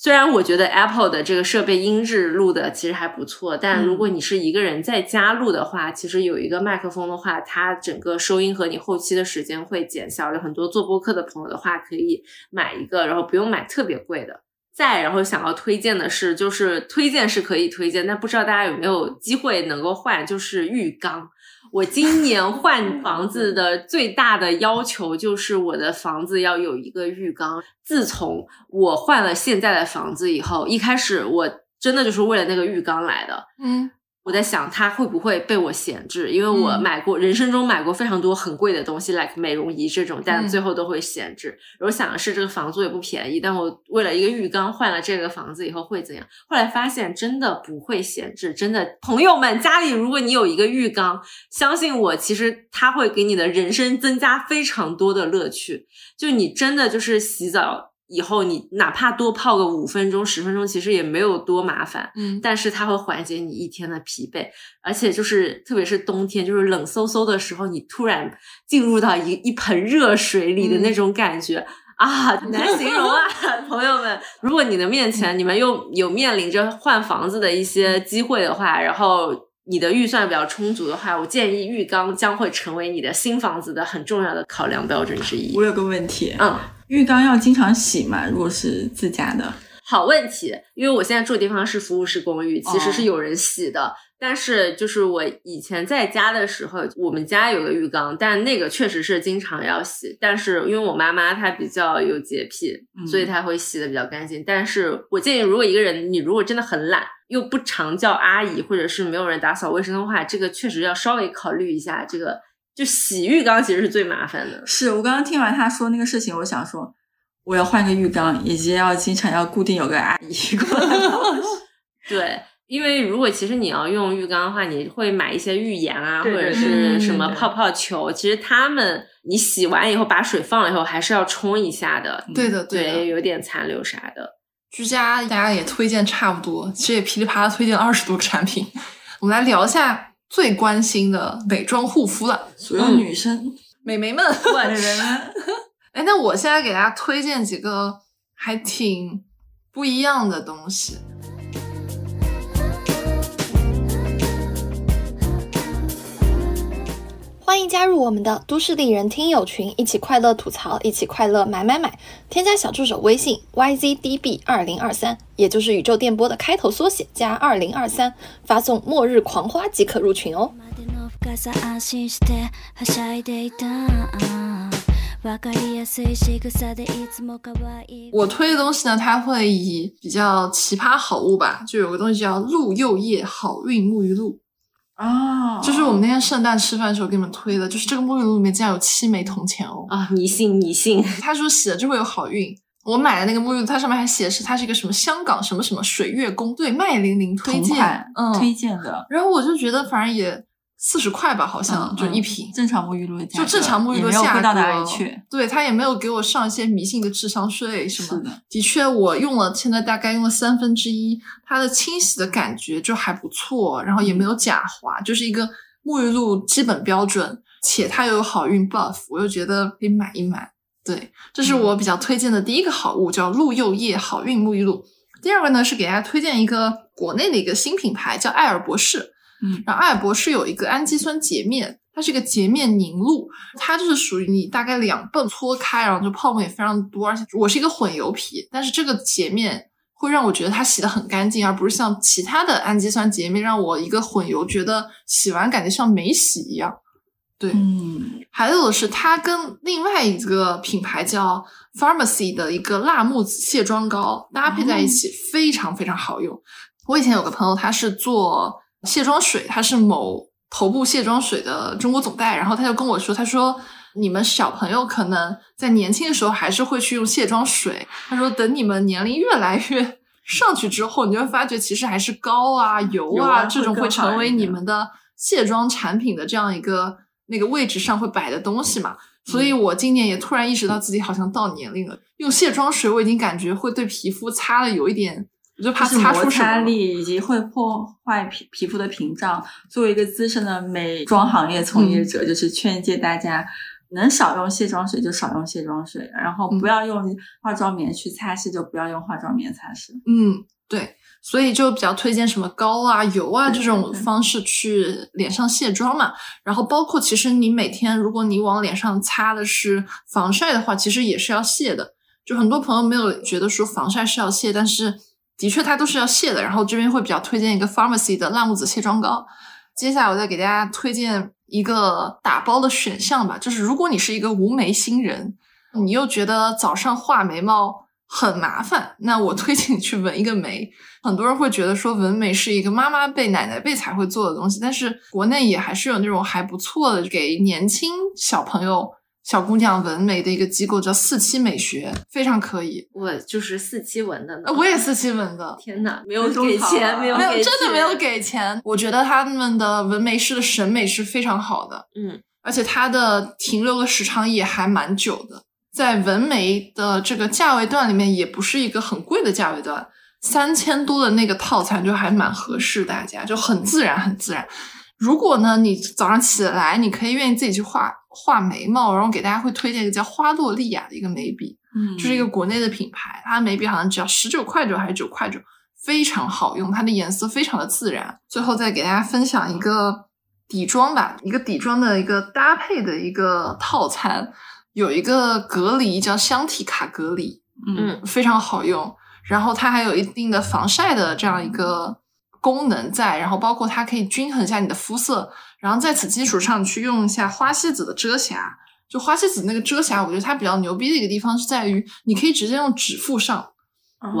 虽然我觉得 Apple 的这个设备音质录的其实还不错，但如果你是一个人在家录的话，其实有一个麦克风的话，它整个收音和你后期的时间会减小。有很多做播客的朋友的话，可以买一个，然后不用买特别贵的。再然后想要推荐的是，就是推荐是可以推荐，但不知道大家有没有机会能够换，就是浴缸。我今年换房子的最大的要求就是我的房子要有一个浴缸。自从我换了现在的房子以后，一开始我真的就是为了那个浴缸来的。嗯。我在想它会不会被我闲置，因为我买过人生中买过非常多很贵的东西，like 美容仪这种，但最后都会闲置。我想的是这个房租也不便宜，但我为了一个浴缸换了这个房子以后会怎样？后来发现真的不会闲置，真的朋友们家里如果你有一个浴缸，相信我，其实它会给你的人生增加非常多的乐趣。就你真的就是洗澡。以后你哪怕多泡个五分钟、十分钟，其实也没有多麻烦。嗯，但是它会缓解你一天的疲惫，而且就是特别是冬天，就是冷飕飕的时候，你突然进入到一一盆热水里的那种感觉啊，难形容啊！朋友们，如果你的面前你们又有面临着换房子的一些机会的话，然后你的预算比较充足的话，我建议浴缸将会成为你的新房子的很重要的考量标准之一。我有个问题，嗯。浴缸要经常洗嘛？如果是自家的，好问题。因为我现在住的地方是服务式公寓，其实是有人洗的。但是就是我以前在家的时候，我们家有个浴缸，但那个确实是经常要洗。但是因为我妈妈她比较有洁癖，所以她会洗的比较干净。但是我建议，如果一个人你如果真的很懒，又不常叫阿姨，或者是没有人打扫卫生的话，这个确实要稍微考虑一下。这个就洗浴缸其实是最麻烦的。是我刚刚听完他说那个事情，我想说我要换个浴缸，以及要经常要固定有个阿姨过来。对。因为如果其实你要用浴缸的话，你会买一些浴盐啊，或者是什么泡泡球。其实他们你洗完以后把水放了以后，还是要冲一下的。对的，对，有点残留啥的。居家大家也推荐差不多，其实也噼里啪啦推荐了二十多个产品。我们来聊一下最关心的美妆护肤了，所有女生美眉们、美人们。哎，那我现在给大家推荐几个还挺不一样的东西。欢迎加入我们的都市丽人听友群，一起快乐吐槽，一起快乐买买买。添加小助手微信 yzdb 二零二三，也就是宇宙电波的开头缩写加二零二三，发送“末日狂花”即可入群哦。我推的东西呢，它会以比较奇葩好物吧，就有个东西叫鹿柚叶好运沐浴露。啊，就是我们那天圣诞吃饭的时候给你们推的，就是这个沐浴露里面竟然有七枚铜钱哦！啊，你信你信？他说洗了就会有好运。我买的那个沐浴露，它上面还写的是它是一个什么香港什么什么水月宫对麦玲玲推荐，嗯，推荐的。然后我就觉得反正也。四十块吧，好像就一瓶正常沐浴露的就正常沐浴露价格，到哪里去？对他也没有给我上一些迷信的智商税什么的。的确，我用了，现在大概用了三分之一，它的清洗的感觉就还不错，然后也没有假滑，就是一个沐浴露基本标准，且它又有好运 buff，我又觉得可以买一买。对，这是我比较推荐的第一个好物，叫露柚叶好运沐浴露。第二个呢，是给大家推荐一个国内的一个新品牌，叫爱尔博士。嗯，然后艾尔博士有一个氨基酸洁面，它是一个洁面凝露，它就是属于你大概两泵搓开，然后就泡沫也非常多，而且我是一个混油皮，但是这个洁面会让我觉得它洗的很干净，而不是像其他的氨基酸洁面让我一个混油觉得洗完感觉像没洗一样。对，嗯，还有的是它跟另外一个品牌叫 Pharmacy 的一个辣木子卸妆膏搭配在一起，非常非常好用。我以前有个朋友，他是做。卸妆水，它是某头部卸妆水的中国总代，然后他就跟我说，他说你们小朋友可能在年轻的时候还是会去用卸妆水，他说等你们年龄越来越上去之后，你就会发觉其实还是膏啊、油啊这种会成为你们的卸妆产品的这样一个那个位置上会摆的东西嘛。所以我今年也突然意识到自己好像到年龄了，用卸妆水我已经感觉会对皮肤擦的有一点。我就怕擦出摩擦力以及会破坏皮皮肤的屏障。作为一个资深的美妆行业从业者，就是劝诫大家，能少用卸妆水就少用卸妆水，然后不要用化妆棉去擦拭就不要用化妆棉擦拭。嗯，对，所以就比较推荐什么膏啊、油啊这种方式去脸上卸妆嘛。然后包括其实你每天如果你往脸上擦的是防晒的话，其实也是要卸的。就很多朋友没有觉得说防晒是要卸，但是。的确，它都是要卸的。然后这边会比较推荐一个 Pharmacy 的辣木子卸妆膏。接下来我再给大家推荐一个打包的选项吧，就是如果你是一个无眉新人，你又觉得早上画眉毛很麻烦，那我推荐你去纹一个眉。很多人会觉得说纹眉是一个妈妈辈、奶奶辈才会做的东西，但是国内也还是有那种还不错的给年轻小朋友。小姑娘纹眉的一个机构叫四七美学，非常可以。我就是四七纹的呢，我也四七纹的。天呐，没有给钱，没有，没有，真的没有给钱。我觉得他们的纹眉师的审美是非常好的，嗯，而且它的停留的时长也还蛮久的。在纹眉的这个价位段里面，也不是一个很贵的价位段，三千多的那个套餐就还蛮合适大家，就很自然，很自然。如果呢，你早上起来，你可以愿意自己去画画眉毛，然后给大家会推荐一个叫花洛丽亚的一个眉笔，嗯，就是一个国内的品牌，它的眉笔好像只要十九块九还是九块九，非常好用，它的颜色非常的自然。最后再给大家分享一个底妆吧，一个底妆的一个搭配的一个套餐，有一个隔离叫香缇卡隔离，嗯，非常好用，然后它还有一定的防晒的这样一个。功能在，然后包括它可以均衡一下你的肤色，然后在此基础上去用一下花西子的遮瑕。就花西子那个遮瑕，我觉得它比较牛逼的一个地方是在于，你可以直接用指腹上，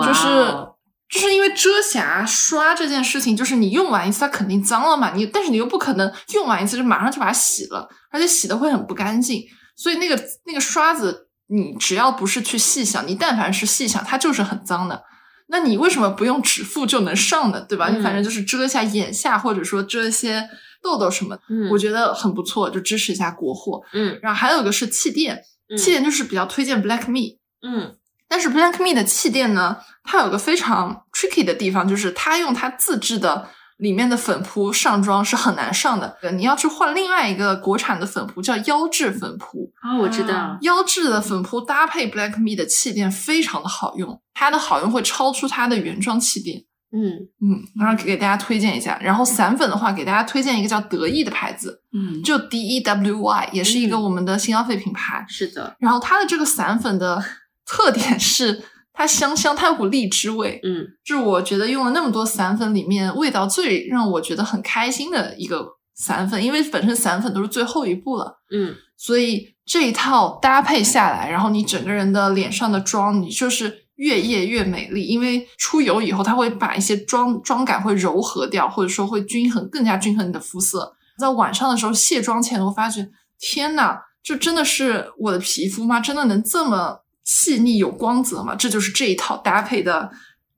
就是哦就是因为遮瑕刷这件事情，就是你用完一次它肯定脏了嘛，你但是你又不可能用完一次就马上就把它洗了，而且洗的会很不干净，所以那个那个刷子，你只要不是去细想，你但凡是细想，它就是很脏的。那你为什么不用指腹就能上呢？对吧？你反正就是遮一下眼下，或者说遮一些痘痘什么的，嗯我觉得很不错，就支持一下国货。嗯然后还有一个是气垫，嗯气垫就是比较推荐 Black Me，嗯但是 Black Me 的气垫呢，它有个非常 tricky 的地方，就是它用它自制的里面的粉扑上妆是很难上的。你要去换另外一个国产的粉扑，叫妖质粉扑。啊，我知道啊，妖质的粉扑搭配 Black Me 的气垫非常的好用，它的好用会超出它的原装气垫。嗯嗯，然后给大家推荐一下。然后散粉的话，给大家推荐一个叫得意的牌子，嗯，就 D E W Y，也是一个嗯我们的新消费品牌。是的，然后它的这个散粉的特点是它香香，它有股荔枝味，嗯是我觉得用了那么多散粉里面味道最让我觉得很开心的一个散粉，因为本身散粉都是最后一步了，嗯所以这一套搭配下来，然后你整个人的脸上的妆，你就是越夜越美丽，因为出油以后，它会把一些妆妆感会柔和掉，或者说会均衡更加均衡你的肤色。在晚上的时候卸妆前，我发觉天呐，这真的是我的皮肤吗？真的能这么细腻有光泽嘛？这就是这一套搭配的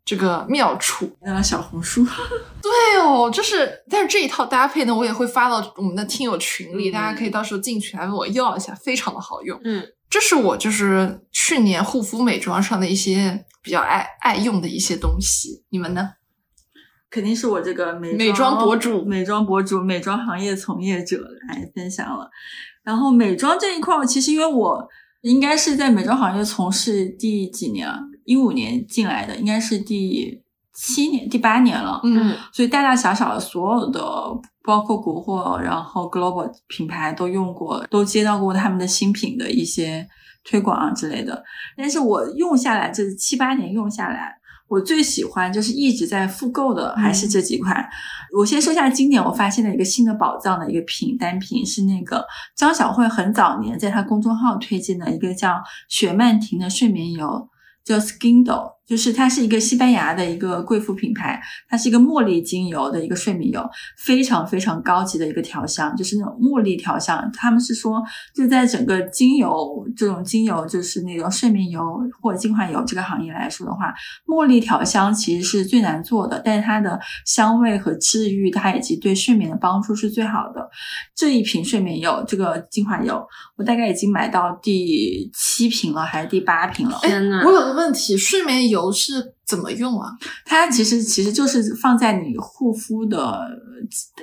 这个妙处。看了小红书，对哦，就是，但是这一套搭配呢，我也会发到我们的听友群里，嗯大家可以到时候进群来问我要一下，非常的好用。嗯这是我就是去年护肤美妆上的一些比较爱爱用的一些东西，你们呢？肯定是我这个美美妆博主美妆博主、美妆行业从业者来分享了。然后美妆这一块儿，其实因为我应该是在美妆行业从事第几年啊？一五年进来的，应该是第七年、第八年了。嗯所以大大小小的所有的，包括国货，然后 global 品牌都用过，都接到过他们的新品的一些推广啊之类的。但是我用下来这七八年用下来，我最喜欢就是一直在复购的还是这几款。我先说一下今年我发现了一个新的宝藏的一个品单品，是那个张小慧很早年在她公众号推荐的一个叫雪曼婷的睡眠油。叫 Skindo，就是它是一个西班牙的一个贵妇品牌，它是一个茉莉精油的一个睡眠油，非常非常高级的一个调香，就是那种茉莉调香。他们是说，就在整个精油这种精油，就是那种睡眠油或者精华油这个行业来说的话，茉莉调香其实是最难做的，但是它的香味和治愈，它以及对睡眠的帮助是最好的。这一瓶睡眠油，这个精华油，我大概已经买到第七瓶了，还是第八瓶了？天呐，我有个问题，睡眠油是怎么用啊？它其实其实就是放在你护肤的，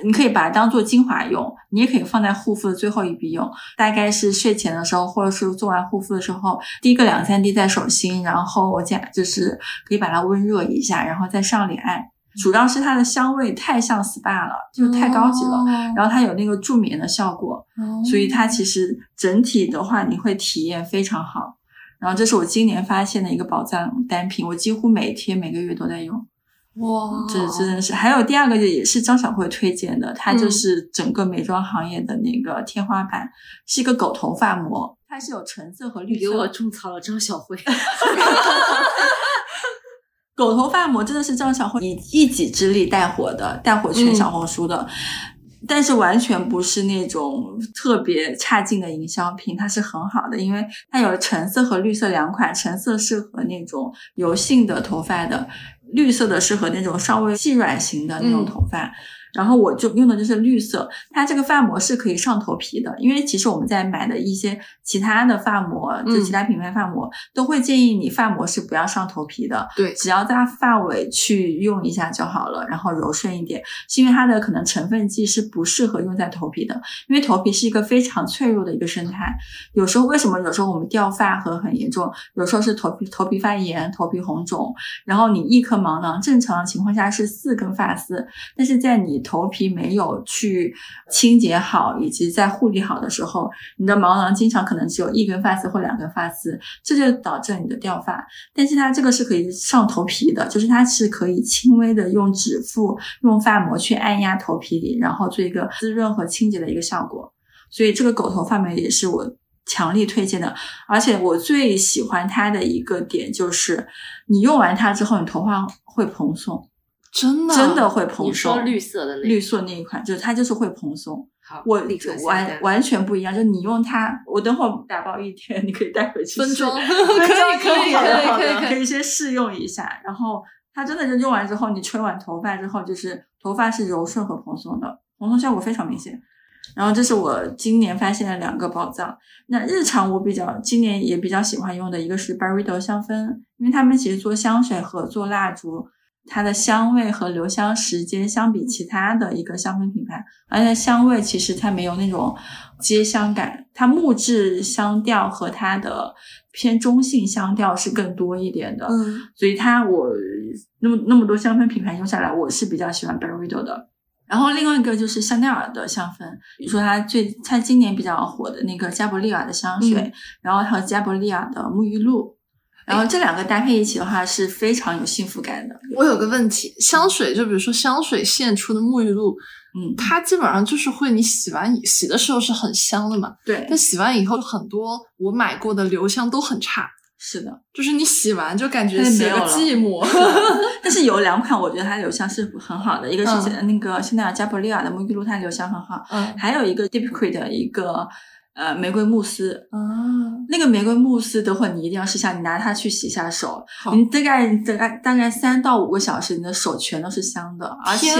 你可以把它当做精华用，你也可以放在护肤的最后一笔用。大概是睡前的时候，或者是做完护肤的时候，滴个两三滴在手心，然后我加就是可以把它温热一下，然后再上脸。主要是它的香味太像 SPA 了，就是太高级了。哦然后它有那个助眠的效果，后所以它其实整体的话，你会体验非常好。然后这是我今年发现的一个宝藏单品，我几乎每天每个月都在用。哇，这真的是，还有第二个也是张小慧推荐的，它就嗯是整个美妆行业的那个天花板，是一个狗头发膜，它是有橙色和绿色。给我种草了张小慧，狗头发膜真的是张小慧以一己之力带火的，带火全小红书的。但是完全不是那种特别差劲的营销品，它是很好的，因为它有橙色和绿色两款，橙色适合那种油性的头发的，绿色的适合那种稍微细软型的那种头发。然后我就用的就是绿色，它这个发膜是可以上头皮的，因为其实我们在买的一些其他的发膜，就嗯其他品牌发膜，都会建议你发膜是不要上头皮的，对只要在发尾去用一下就好了，然后柔顺一点，是因为它的可能成分剂是不适合用在头皮的，因为头皮是一个非常脆弱的一个生态，有时候为什么有时候我们掉发和很严重，有时候是头皮头皮发炎、头皮红肿，然后你一颗毛囊，正常情况下是四根发丝，但是在你头皮没有去清洁好以及在护理好的时候，你的毛囊经常可能只有一根发丝或两根发丝，这就导致你的掉发。但是它这个是可以上头皮的，就是它是可以轻微的用指腹用发膜去按压头皮里，然后做一个滋润和清洁的一个效果。所以这个狗头发膜也是我强力推荐的，而且我最喜欢它的一个点就是，你用完它之后，你头发会蓬松，真的真的会蓬你说松。绿色的那绿色那一款，就是它就是会蓬松，好，我立刻完完全不一样。就你用它，我等会儿打包一天，你可以带回去试分装可以可以可以可以可可以以先试用一下。然后它真的就用完之后，你吹完头发之后，就是头发是柔顺和蓬松的，蓬松效果非常明显。然后这是我今年发现的两个宝藏。那日常我比较今年也比较喜欢用的一个是 Byredo 香氛，因为他们其实做香水和做蜡烛，它的香味和留香时间相比其他的一个香氛品牌，而且香味其实它没有那种街香感，它木质香调和它的偏中性香调是更多一点的。嗯，所以它我那么那么多香氛品牌用下来，我是比较喜欢 Byredo 的。然后另外一个就是香奈儿的香氛，比如说它最它今年比较火的那个加伯利亚的香水，嗯然后还有加伯利亚的沐浴露，然后这两个搭配一起的话是非常有幸福感的。我有个问题，香水就比如说香水现出的沐浴露，嗯，它基本上就是会你洗完洗的时候是很香的嘛，对但，洗完以后很多我买过的留香都很差，是的。就是你洗完就感觉洗了个没有了寂寞。但是有两款我觉得它留香是很好的，一个是嗯那个香奈儿加伯利亚的沐浴露，它留香很好，嗯还有一个 Deep Creek 的一个呃玫瑰慕斯，啊，那个玫瑰慕斯，等会儿你一定要试一下，你拿它去洗一下手，你大概大概大概三到五个小时，你的手全都是香的，而且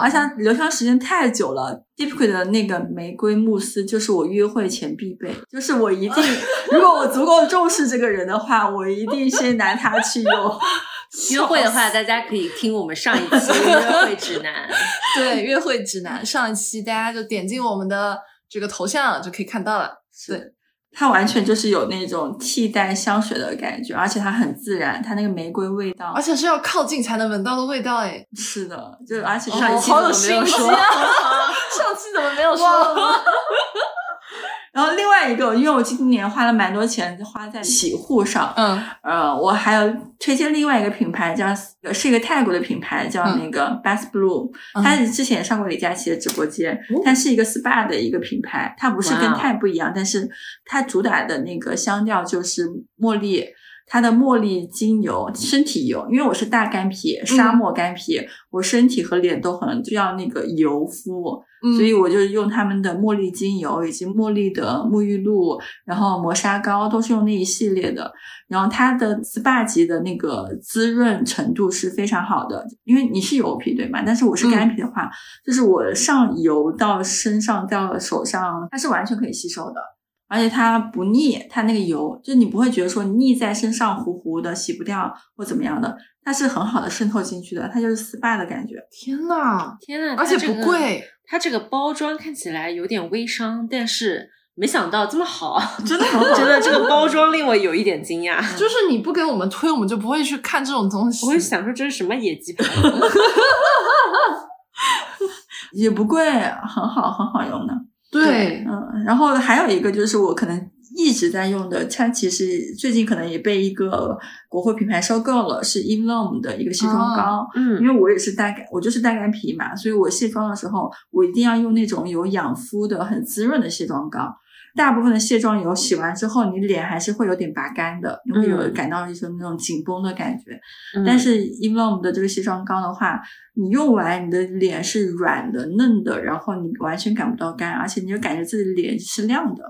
而且留香时间太久了。Creek 的那个玫瑰慕斯就是我约会前必备，就是我一定，如果我足够重视这个人的话，我一定先拿它去用。约会的话，大家可以听我们上一期约会指南。对，约会指南上一期大家就点进我们的这个头像就可以看到了。对，它完全就是有那种替代香水的感觉，而且它很自然，它那个玫瑰味道而且是要靠近才能闻到的味道，哎，是的，就而且哦上一期好有怎么没有说？上期怎么没有说？然后另外一个，因为我今年花了蛮多钱花在洗护上，嗯。呃，我还有推荐另外一个品牌，叫是一个泰国的品牌，叫嗯。那个 Bath Blue，、嗯。它之前也上过李佳琦的直播间，它是一个 SPA 的一个品牌，它不是跟泰不一样，但是它主打的那个香调就是茉莉。它的茉莉精油身体油，因为我是大干皮，沙漠干皮，我身体和脸都很需要那个油敷，嗯，所以我就用他们的茉莉精油以及茉莉的沐浴露，然后磨砂膏都是用那一系列的。然后它的 SPA 级的那个滋润程度是非常好的，因为你是油皮对吗？但是我是干皮的话，就是我上油到身上到手上，它是完全可以吸收的。而且它不腻，它那个油就你不会觉得说腻在身上糊糊的洗不掉或怎么样的，它是很好的渗透进去的，它就是 SPA 的感觉。天呐，天呐，而且不贵，它这个包装看起来有点微商，但是没想到这么好，真的很好，真的这个包装令我有一点惊讶。就是你不给我们推，我们就不会去看这种东西。我会想说这是什么野鸡牌？也不贵，很好，很好用的。对，嗯，然后还有一个就是我可能一直在用的，它其实最近可能也被一个国货品牌收购了，是 e v l o m 的一个卸妆膏。嗯因为我也是大干，我就是大干皮嘛，所以我卸妆的时候，我一定要用那种有养肤的、很滋润的卸妆膏。大部分的卸妆油洗完之后，你脸还是会有点拔干的，你会有嗯感到一种那种紧绷的感觉。嗯但是 e v l o m 的这个卸妆膏的话，你用完你的脸是软的、嫩的，然后你完全感不到干，而且你就感觉自己的脸是亮的，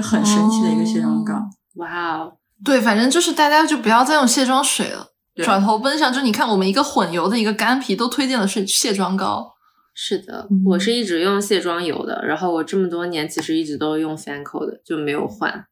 是很神奇的一个卸妆膏。哦哇哦，对，反正就是大家就不要再用卸妆水了，转头奔向就你看我们一个混油的一个干皮都推荐的是卸妆膏。是的嗯，我是一直用卸妆油的，然后我这么多年其实一直都用 Fanco 的，就没有换。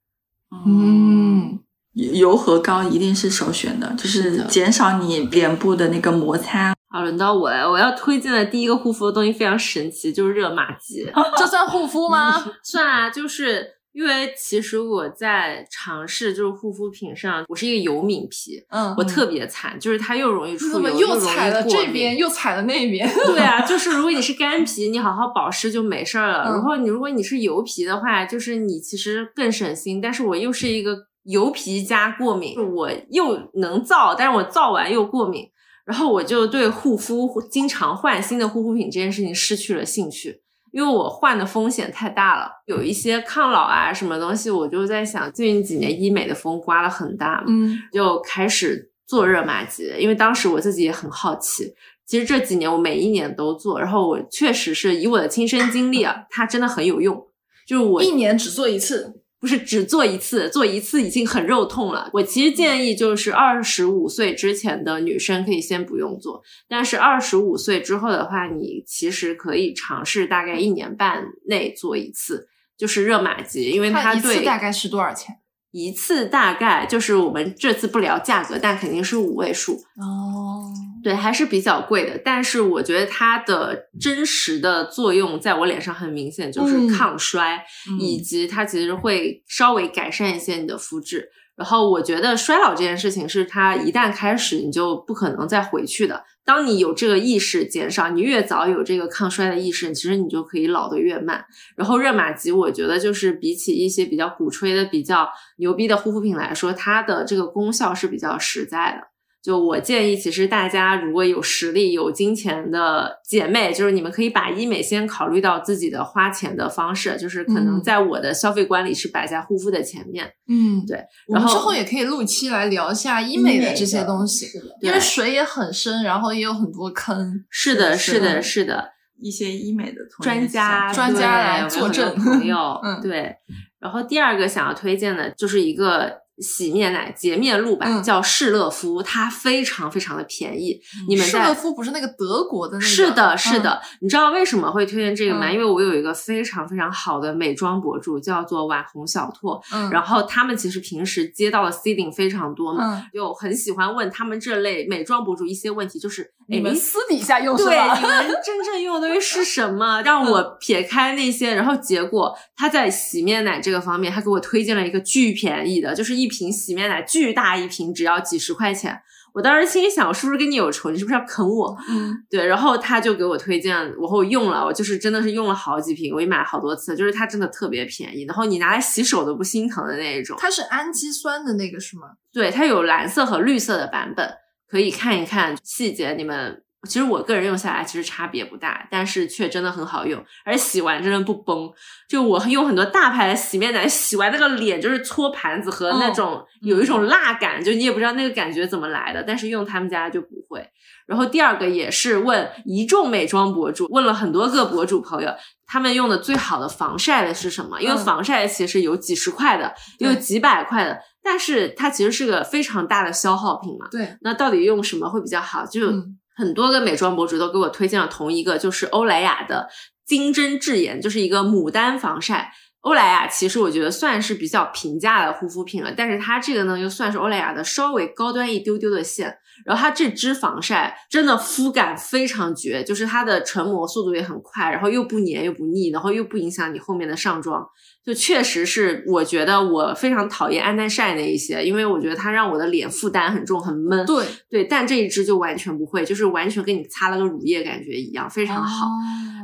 嗯，油和膏一定是首选的，就是减少你脸部的那个摩擦。好，轮到我了，我要推荐的第一个护肤的东西非常神奇，就是热玛吉。这算护肤吗？算啊，就是因为其实我在尝试就是护肤品上，我是一个油敏皮，嗯我特别惨，就是它又容易出油，怎么又容踩了这边，又踩了那边？对啊，就是如果你是干皮，你好好保湿就没事儿了。嗯然后你如果你是油皮的话，就是你其实更省心。但是我又是一个油皮加过敏，我又能造，但是我造完又过敏，然后我就对护肤经常换新的护肤品这件事情失去了兴趣。因为我患的风险太大了，有一些抗老啊什么东西，我就在想，最近几年医美的风刮了很大嘛，嗯就开始做热玛吉，因为当时我自己也很好奇。其实这几年我每一年都做，然后我确实是以我的亲身经历啊，它真的很有用。就是我一年只做一次，不是只做一次，做一次已经很肉痛了。我其实建议就是二十五岁之前的女生可以先不用做，但是二十五岁之后的话，你其实可以尝试大概一年半内做一次，就是热玛吉，因为它一对次大概是多少钱？一次大概就是我们这次不聊价格，但肯定是五位数，哦，对，还是比较贵的。但是我觉得它的真实的作用在我脸上很明显，就是嗯抗衰，以及它其实会稍微改善一些你的肤质。然后我觉得衰老这件事情是它一旦开始，你就不可能再回去的。当你有这个意识减少，你越早有这个抗衰的意识，其实你就可以老得越慢。然后热玛吉，我觉得就是比起一些比较鼓吹的、比较牛逼的护肤品来说，它的这个功效是比较实在的。就我建议，其实大家如果有实力、有金钱的姐妹，就是你们可以把医美先考虑到自己的花钱的方式，就是可能嗯在我的消费观里是摆在护肤的前面。嗯，对。我们然后之后也可以录期来聊一下医美的这些东西，因为水也很深，然后也有很多坑。是的，是是的，是的。一些医美的从专家专家来作证朋友，嗯对。然后第二个想要推荐的就是一个洗面奶洁面露吧，嗯叫士乐肤，它非常非常的便宜。你们在施乐肤不是那个德国的那个？是的，是嗯的，你知道为什么会推荐这个吗？嗯因为我有一个非常非常好的美妆博主，叫做网红小拓，嗯，然后他们其实平时接到的 seeding 非常多嘛，嗯，就很喜欢问他们这类美妆博主一些问题，就是你们私底下用是对，你们真正用的东西是什么？让我撇开那些，然后结果他在洗面奶这个方面，他给我推荐了一个巨便宜的，就是一瓶洗面奶巨大一瓶，只要几十块钱。我当时心里想，我是不是跟你有仇？你是不是要坑我？嗯，对，然后他就给我推荐，我后用了，我就是真的是用了好几瓶，我也买了好多次，就是它真的特别便宜，然后你拿来洗手都不心疼的那一种。它是氨基酸的那个是吗？对，它有蓝色和绿色的版本，可以看一看细节。你们其实我个人用下来其实差别不大，但是却真的很好用，而且洗完真的不崩。就我用很多大牌的洗面奶，洗完那个脸就是搓盘子和那种、有一种辣感，就你也不知道那个感觉怎么来的，但是用他们家就不会。然后第二个也是问一众美妆博主，问了很多个博主朋友，他们用的最好的防晒的是什么？因为嗯防晒其实有几十块的，也有几百块的，但是它其实是个非常大的消耗品嘛。对，那到底用什么会比较好？就嗯很多个美妆博主都给我推荐了同一个，就是欧莱雅的金针智颜，就是一个牡丹防晒。欧莱雅其实我觉得算是比较平价的护肤品了，但是它这个呢又算是欧莱雅的稍微高端一丢丢的线。然后它这支防晒真的肤感非常绝，就是它的成膜速度也很快，然后又不粘又不腻，然后又不影响你后面的上妆。就确实是，我觉得我非常讨厌安耐晒那一些，因为我觉得它让我的脸负担很重，很闷。对，对，但这一支就完全不会，就是完全跟你擦了个乳液感觉一样，非常好。哦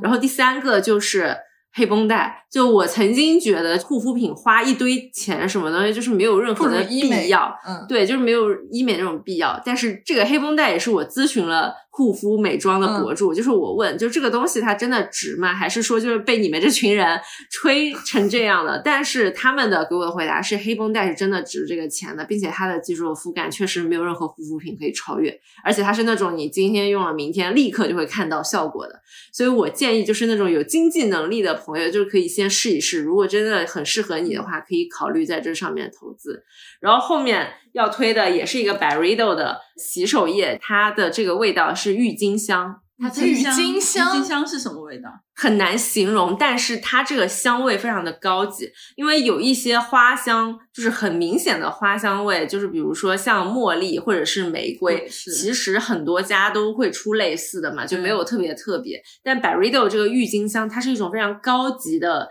然后第三个就是黑绷带，就我曾经觉得护肤品花一堆钱什么东西，就是没有任何的必要。嗯，对，就是没有医美那种必要。但是这个黑绷带也是我咨询了护肤美妆的博主，就是我问，就这个东西它真的值吗？还是说就是被你们这群人 吹成这样的？但是他们的给我的回答是，黑绷带是真的值这个钱的，并且它的技术肤感确实没有任何护肤品可以超越，而且它是那种你今天用了，明天立刻就会看到效果的。所以我建议就是那种有经济能力的朋友，就是可以先试一试。如果真的很适合你的话，可以考虑在这上面投资。然后后面要推的也是一个 Byredo 的洗手液，它的这个味道是郁金香，它郁金香？郁金香？是什么味道？很难形容，但是它这个香味非常的高级，因为有一些花香就是很明显的花香味，就是比如说像茉莉或者是玫瑰，其实很多家都会出类似的嘛，就没有特别特别。但 Byredo 这个郁金香，它是一种非常高级的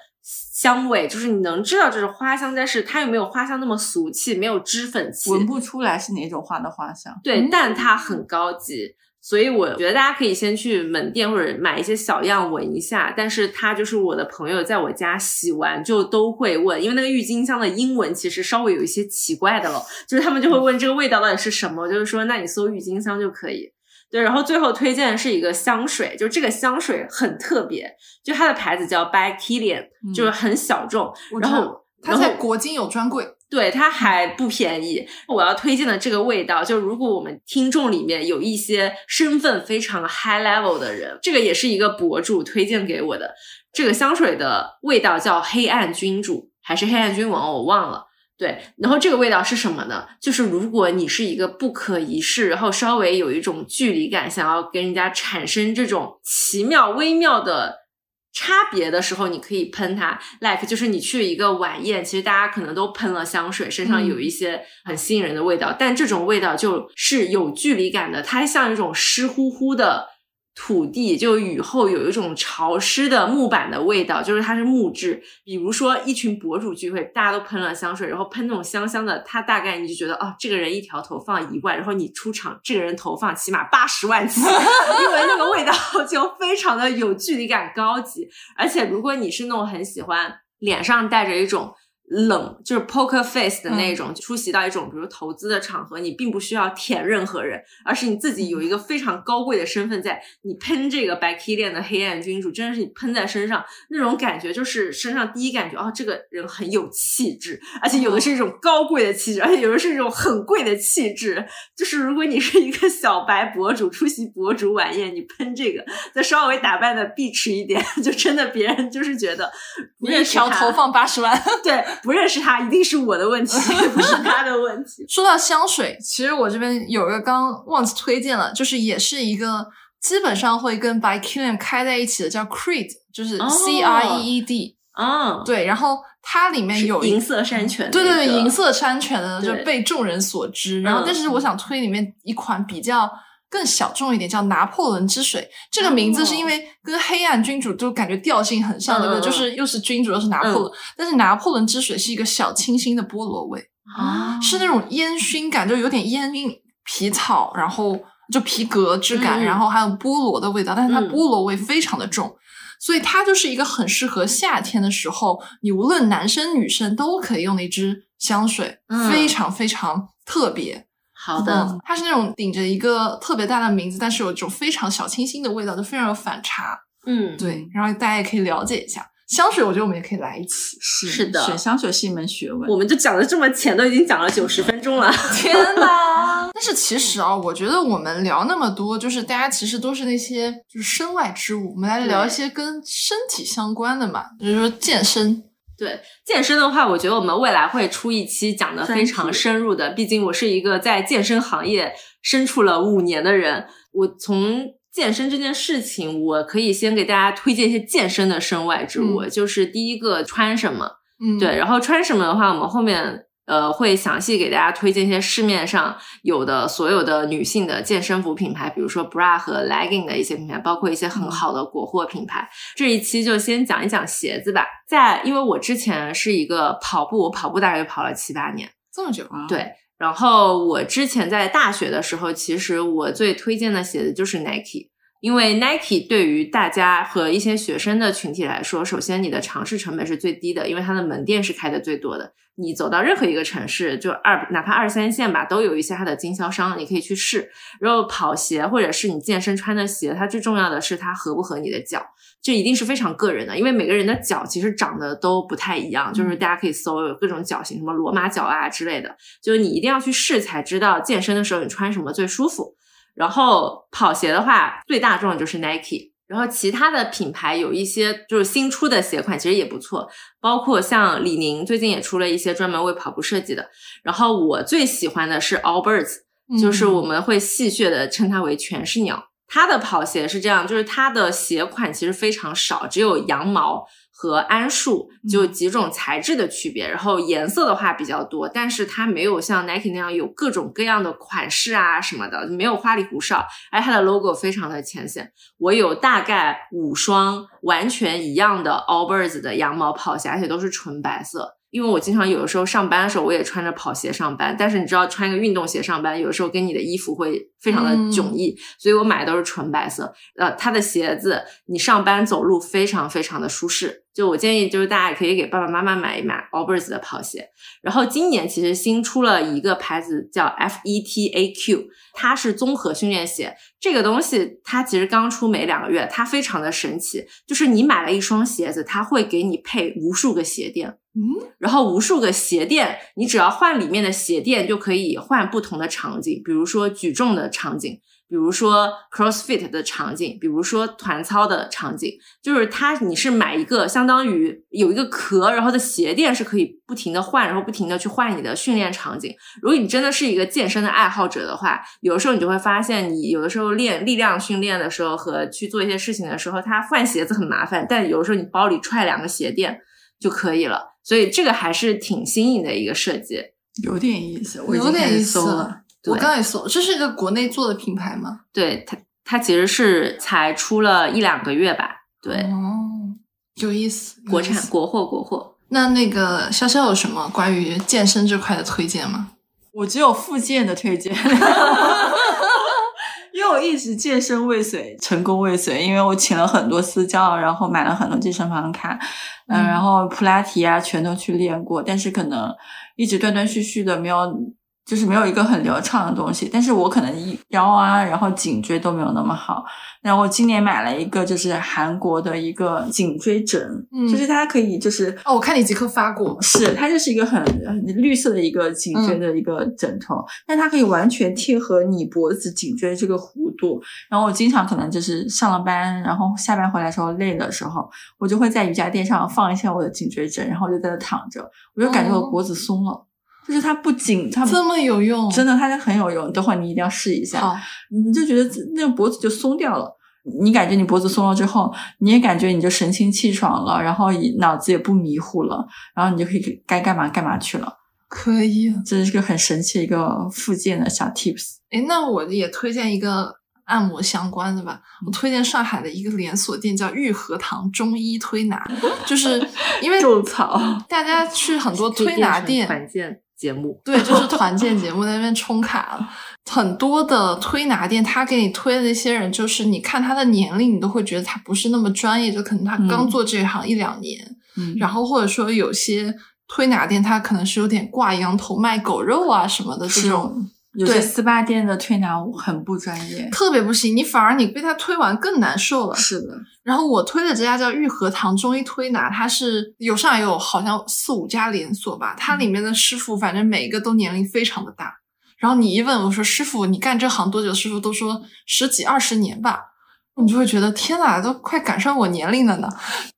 香味，就是你能知道这是花香，但是它又没有花香那么俗气，没有脂粉气，闻不出来是哪种花的花香。对，嗯但它很高级。所以我觉得大家可以先去门店或者买一些小样闻一下，但是它就是我的朋友在我家洗完就都会问，因为那个郁金香的英文其实稍微有一些奇怪的了，就是他们就会问这个味道到底是什么，就是说那你搜郁金香就可以。对，然后最后推荐的是一个香水，就这个香水很特别，就它的牌子叫 By Kilian，、嗯就是很小众，然后它在国金有专柜，对，它还不便宜。我要推荐的这个味道，就如果我们听众里面有一些身份非常 high level 的人，这个也是一个博主推荐给我的。这个香水的味道叫黑暗君主，还是黑暗君王，我忘了。对，然后这个味道是什么呢？就是如果你是一个不可一世，然后稍微有一种距离感，想要跟人家产生这种奇妙微妙的差别的时候，你可以喷它。like 就是你去一个晚宴，其实大家可能都喷了香水，身上有一些很吸引人的味道，但这种味道就是有距离感的，它像一种湿乎乎的。土地就雨后有一种潮湿的木板的味道，就是它是木质。比如说一群博主聚会，大家都喷了香水，然后喷那种香香的，它大概你就觉得哦，这个人一条头放一万，然后你出场，这个人投放起码八十万起，因为那个味道 就非常的有距离感、高级。而且如果你是那种很喜欢脸上带着一种冷，就是 poker face 的那种，出席到一种比如投资的场合，你并不需要舔任何人，而是你自己有一个非常高贵的身份在。你喷这个白 K 恋的黑暗君主，真的是你喷在身上那种感觉，就是身上第一感觉哦，这个人很有气质，而且有的是一种高贵的气质，而且有的是一种很贵的气质。就是如果你是一个小白博主，出席博主晚宴，你喷这个，再稍微打扮的碧池一点，就真的别人就是觉得不一条头放八十万。对，不认识他一定是我的问题，不是他的问题。说到香水，其实我这边有一个刚忘记推荐了，就是也是一个基本上会跟 By Kilian 开在一起的，叫 Creed，就是哦 C R E E D。嗯，对，然后它里面有银色山泉、对对对，银色，山泉的就被众人所知。然后，嗯但是我想推里面一款比较更小众一点，叫拿破仑之水。这个名字是因为跟黑暗君主就感觉调性很像，对不对？就是又是君主又是拿破仑，但是拿破仑之水是一个小清新的菠萝味，啊是那种烟熏感，就有点烟熏皮草，然后就皮革质感，然后还有菠萝的味道，但是它嗯菠萝味非常的重。所以它就是一个很适合夏天的时候，你无论男生女生都可以用的一支香水，嗯非常非常特别。好的，嗯它是那种顶着一个特别大的名字，但是有一种非常小清新的味道，就非常有反差。嗯，对，然后大家也可以了解一下香水，我觉得我们也可以来一起。是是的选香水是一门学问。我们就讲的这么浅，都已经讲了九十分钟了。天呐！但是其实啊，我觉得我们聊那么多，就是大家其实都是那些就是身外之物，我们来聊一些跟身体相关的嘛，比如说健身。对健身的话，我觉得我们未来会出一期讲的非常深入的。毕竟我是一个在健身行业身处了五年的人，我从健身这件事情，我可以先给大家推荐一些健身的身外之物，嗯就是第一个穿什么，嗯，对，然后穿什么的话，我们后面呃会详细给大家推荐一些市面上有的所有的女性的健身服品牌，比如说 bra 和 legging 的一些品牌，包括一些很好的国货品牌。这一期就先讲一讲鞋子吧。在因为我之前是一个跑步，我跑步大概跑了七八年，这么久啊，对。然后我之前在大学的时候，其实我最推荐的鞋子就是 Nike。因为 Nike 对于大家和一些学生的群体来说，首先你的尝试成本是最低的，因为它的门店是开的最多的。你走到任何一个城市，就二哪怕二三线吧，都有一些它的经销商，你可以去试。然后跑鞋或者是你健身穿的鞋，它最重要的是它合不合你的脚，这一定是非常个人的，因为每个人的脚其实长得都不太一样，就是大家可以搜有各种脚型，什么罗马脚啊之类的，就是你一定要去试才知道健身的时候你穿什么最舒服。然后跑鞋的话，最大众的就是 Nike。然后其他的品牌有一些就是新出的鞋款，其实也不错，包括像李宁最近也出了一些专门为跑步设计的。然后我最喜欢的是 Allbirds，就是我们会戏谑的称它为全是鸟。它的跑鞋是这样，就是它的鞋款其实非常少，只有羊毛和桉树，就几种材质的区别。然后颜色的话比较多，但是它没有像 Nike 那样有各种各样的款式啊什么的，没有花里胡哨。而它的 logo 非常的浅显。我有大概五双完全一样的 Allbirds 的羊毛跑鞋，而且都是纯白色。因为我经常有的时候上班的时候，我也穿着跑鞋上班，但是你知道穿一个运动鞋上班，有的时候跟你的衣服会非常的迥异，所以我买的都是纯白色。呃，它的鞋子你上班走路非常非常的舒适，就我建议就是大家也可以给爸爸妈妈买一买 Allbirds 的跑鞋。然后今年其实新出了一个牌子叫 FETAQ，它是综合训练鞋。这个东西它其实刚出没两个月，它非常的神奇，就是你买了一双鞋子，它会给你配无数个鞋垫。嗯，然后无数个鞋垫，你只要换里面的鞋垫就可以换不同的场景，比如说举重的场景，比如说 CrossFit 的场景，比如说团操的场景，就是它你是买一个相当于有一个壳，然后的鞋垫是可以不停的换，然后不停的去换你的训练场景。如果你真的是一个健身的爱好者的话，有的时候你就会发现，你有的时候练力量训练的时候和去做一些事情的时候，它换鞋子很麻烦，但有的时候你包里揣两个鞋垫就可以了。所以这个还是挺新颖的一个设计，有点意思，我已有经搜了。。我对刚也搜，这是一个国内做的品牌吗？对它它其实是才出了一两个月吧，对，哦，有意思，国产国货国货。那那个潇潇有什么关于健身这块的推荐吗？我只有复健的推荐，因为我一直健身未遂，成功未遂，因为我请了很多私教，然后买了很多健身房卡，嗯，嗯然后普拉提啊全都去练过，但是可能一直断断续续的没有。就是没有一个很流畅的东西，但是我可能一腰啊，然后颈椎都没有那么好。然后我今年买了一个，就是韩国的一个颈椎枕，嗯就是它可以就是哦，我看你即刻发过，是，它就是一个很很绿色的一个颈椎嗯的一个枕头，但它可以完全贴合你脖子颈椎这个弧度。然后我经常可能就是上了班，然后下班回来的时候累的时候，我就会在瑜伽垫上放一下我的颈椎枕，然后就在那躺着，我就感觉我哦脖子松了，就是它不紧，它这么有用，真的它很有用。等会儿你一定要试一下，好，你就觉得那个脖子就松掉了。你感觉你脖子松了之后，你也感觉你就神清气爽了，然后也脑子也不迷糊了，然后你就可以该干嘛干嘛去了。可以。这是个很神奇的一个附件的小 tips。哎，那我也推荐一个按摩相关的吧。我推荐上海的一个连锁店叫玉和堂中医推拿，就是因为种草，大家去很多推拿店，节目，对，就是团建节目在那边充卡了。很多的推拿店，他给你推的那些人，就是你看他的年龄，你都会觉得他不是那么专业，就可能他刚嗯做这一行一两年。嗯然后或者说有些推拿店，他可能是有点挂羊头卖狗肉啊什么的这种，有些对 SPA 店的推拿很不专业。特别不行，你反而你被他推完更难受了。是的，然后我推的这家叫玉和堂中医推拿，它是有上海有好像四五家连锁吧，它里面的师傅反正每一个都年龄非常的大。然后你一问我说师傅，你干这行多久？师傅都说十几二十年吧。你就会觉得天哪，都快赶上我年龄了呢。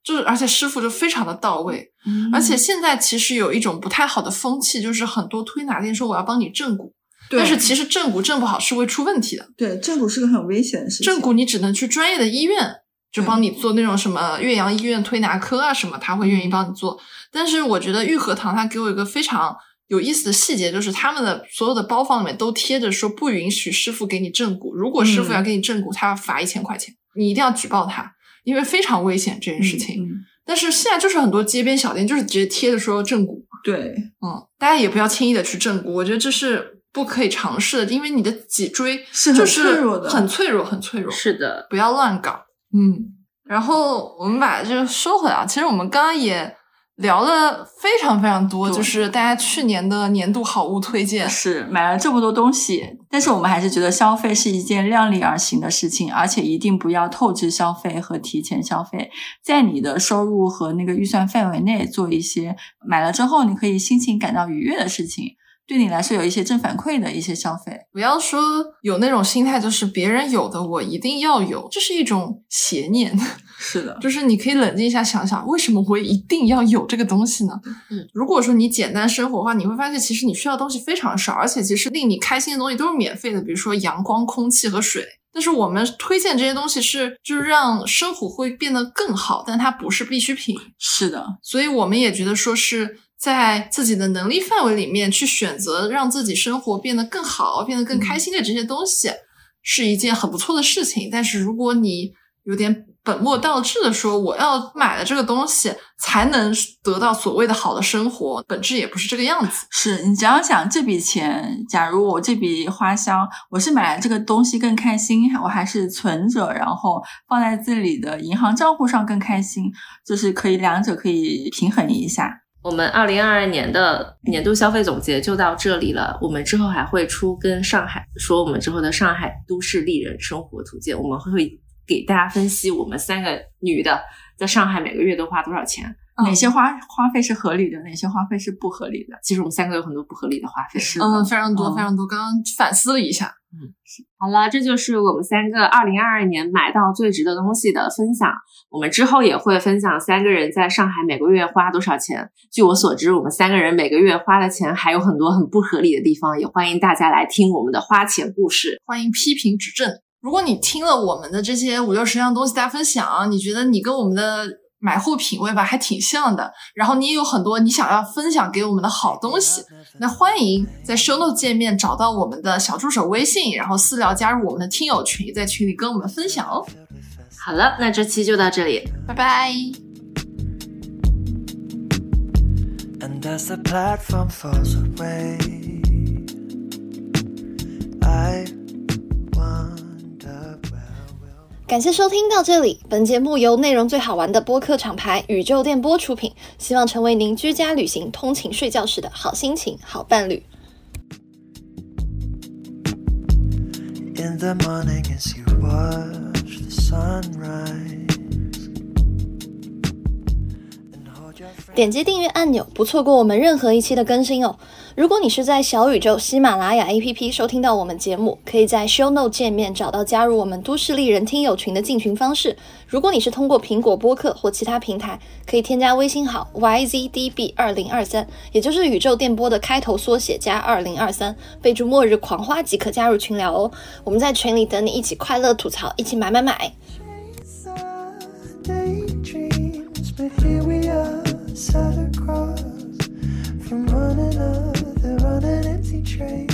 就是而且师傅就非常的到位，嗯而且现在其实有一种不太好的风气，就是很多推拿店说我要帮你正骨，对但是其实正骨正不好是会出问题的。对正骨是个很危险的事情。正骨你只能去专业的医院，就帮你做那种什么岳阳医院推拿科啊什么，他会愿意帮你做。但是我觉得玉和堂它给我一个非常有意思的细节，就是他们的所有的包房里面都贴着说不允许师傅给你正骨，如果师傅嗯要给你正骨，他要罚一千块钱，你一定要举报他，因为非常危险这件事情。嗯嗯但是现在就是很多街边小店就是直接贴着说正骨，对，嗯，大家也不要轻易的去正骨，我觉得这是不可以尝试的，因为你的脊椎是很脆弱的很脆弱，很脆弱。是的，不要乱搞。嗯，然后我们把这个收回来啊，其实我们刚刚也聊了非常非常多，就是大家去年的年度好物推荐。是买了这么多东西，但是我们还是觉得消费是一件量力而行的事情，而且一定不要透支消费和提前消费，在你的收入和那个预算范围内做一些买了之后你可以心情感到愉悦的事情，对你来说有一些正反馈的一些消费。不要说有那种心态，就是别人有的我一定要有，这是一种邪念。是的，就是你可以冷静一下想想，为什么我一定要有这个东西呢？嗯，如果说你简单生活的话，你会发现其实你需要的东西非常少，而且其实令你开心的东西都是免费的，比如说阳光、空气和水。但是我们推荐这些东西是就是让生活会变得更好，但它不是必需品。是的，所以我们也觉得说是在自己的能力范围里面去选择让自己生活变得更好、变得更开心的这些东西，是一件很不错的事情。但是如果你有点本末倒置的说，我要买了这个东西才能得到所谓的好的生活，本质也不是这个样子。是你只要想这笔钱，假如我这笔花销，我是买了这个东西更开心，我还是存着，然后放在自己的银行账户上更开心，就是可以两者可以平衡一下。我们二零二二年的年度消费总结就到这里了。我们之后还会出跟上海说我们之后的上海都市丽人生活图鉴，我们会给大家分析我们三个女的在上海每个月都花多少钱。哪些花花费是合理的，哪些花费是不合理的？其实我们三个有很多不合理的花费。是嗯，非常多，嗯非常多。刚刚反思了一下，嗯好了，这就是我们三个二零二二年买到最值的东西的分享。我们之后也会分享三个人在上海每个月花多少钱。据我所知，我们三个人每个月花的钱还有很多很不合理的地方，也欢迎大家来听我们的花钱故事。欢迎批评指正。如果你听了我们的这些五六十样东西大家分享，你觉得你跟我们的买货品味吧还挺像的，然后你也有很多你想要分享给我们的好东西，那欢迎在 show note 界面找到我们的小助手微信，然后私聊加入我们的听友群，在群里跟我们分享哦。好了，那这期就到这里。拜拜。And as the platform falls away, I 感谢收听到这里，本节目由内容最好玩的播客厂牌宇宙电波出品，希望成为您居家旅行、通勤、睡觉时的好心情、好伴侣。in the morning as you watch the sunrise. 点击订阅按钮，不错过我们任何一期的更新哦。如果你是在小宇宙、喜马拉雅 APP 收听到我们节目，可以在 Show Note 界面找到加入我们都市丽人听友群的进群方式。如果你是通过苹果播客或其他平台，可以添加微信号 YZDB 二零二三，也就是宇宙电波的开头缩写加二零二三，备注末日狂花即可加入群聊哦。我们在群里等你一起快乐吐槽，一起买买买。straight.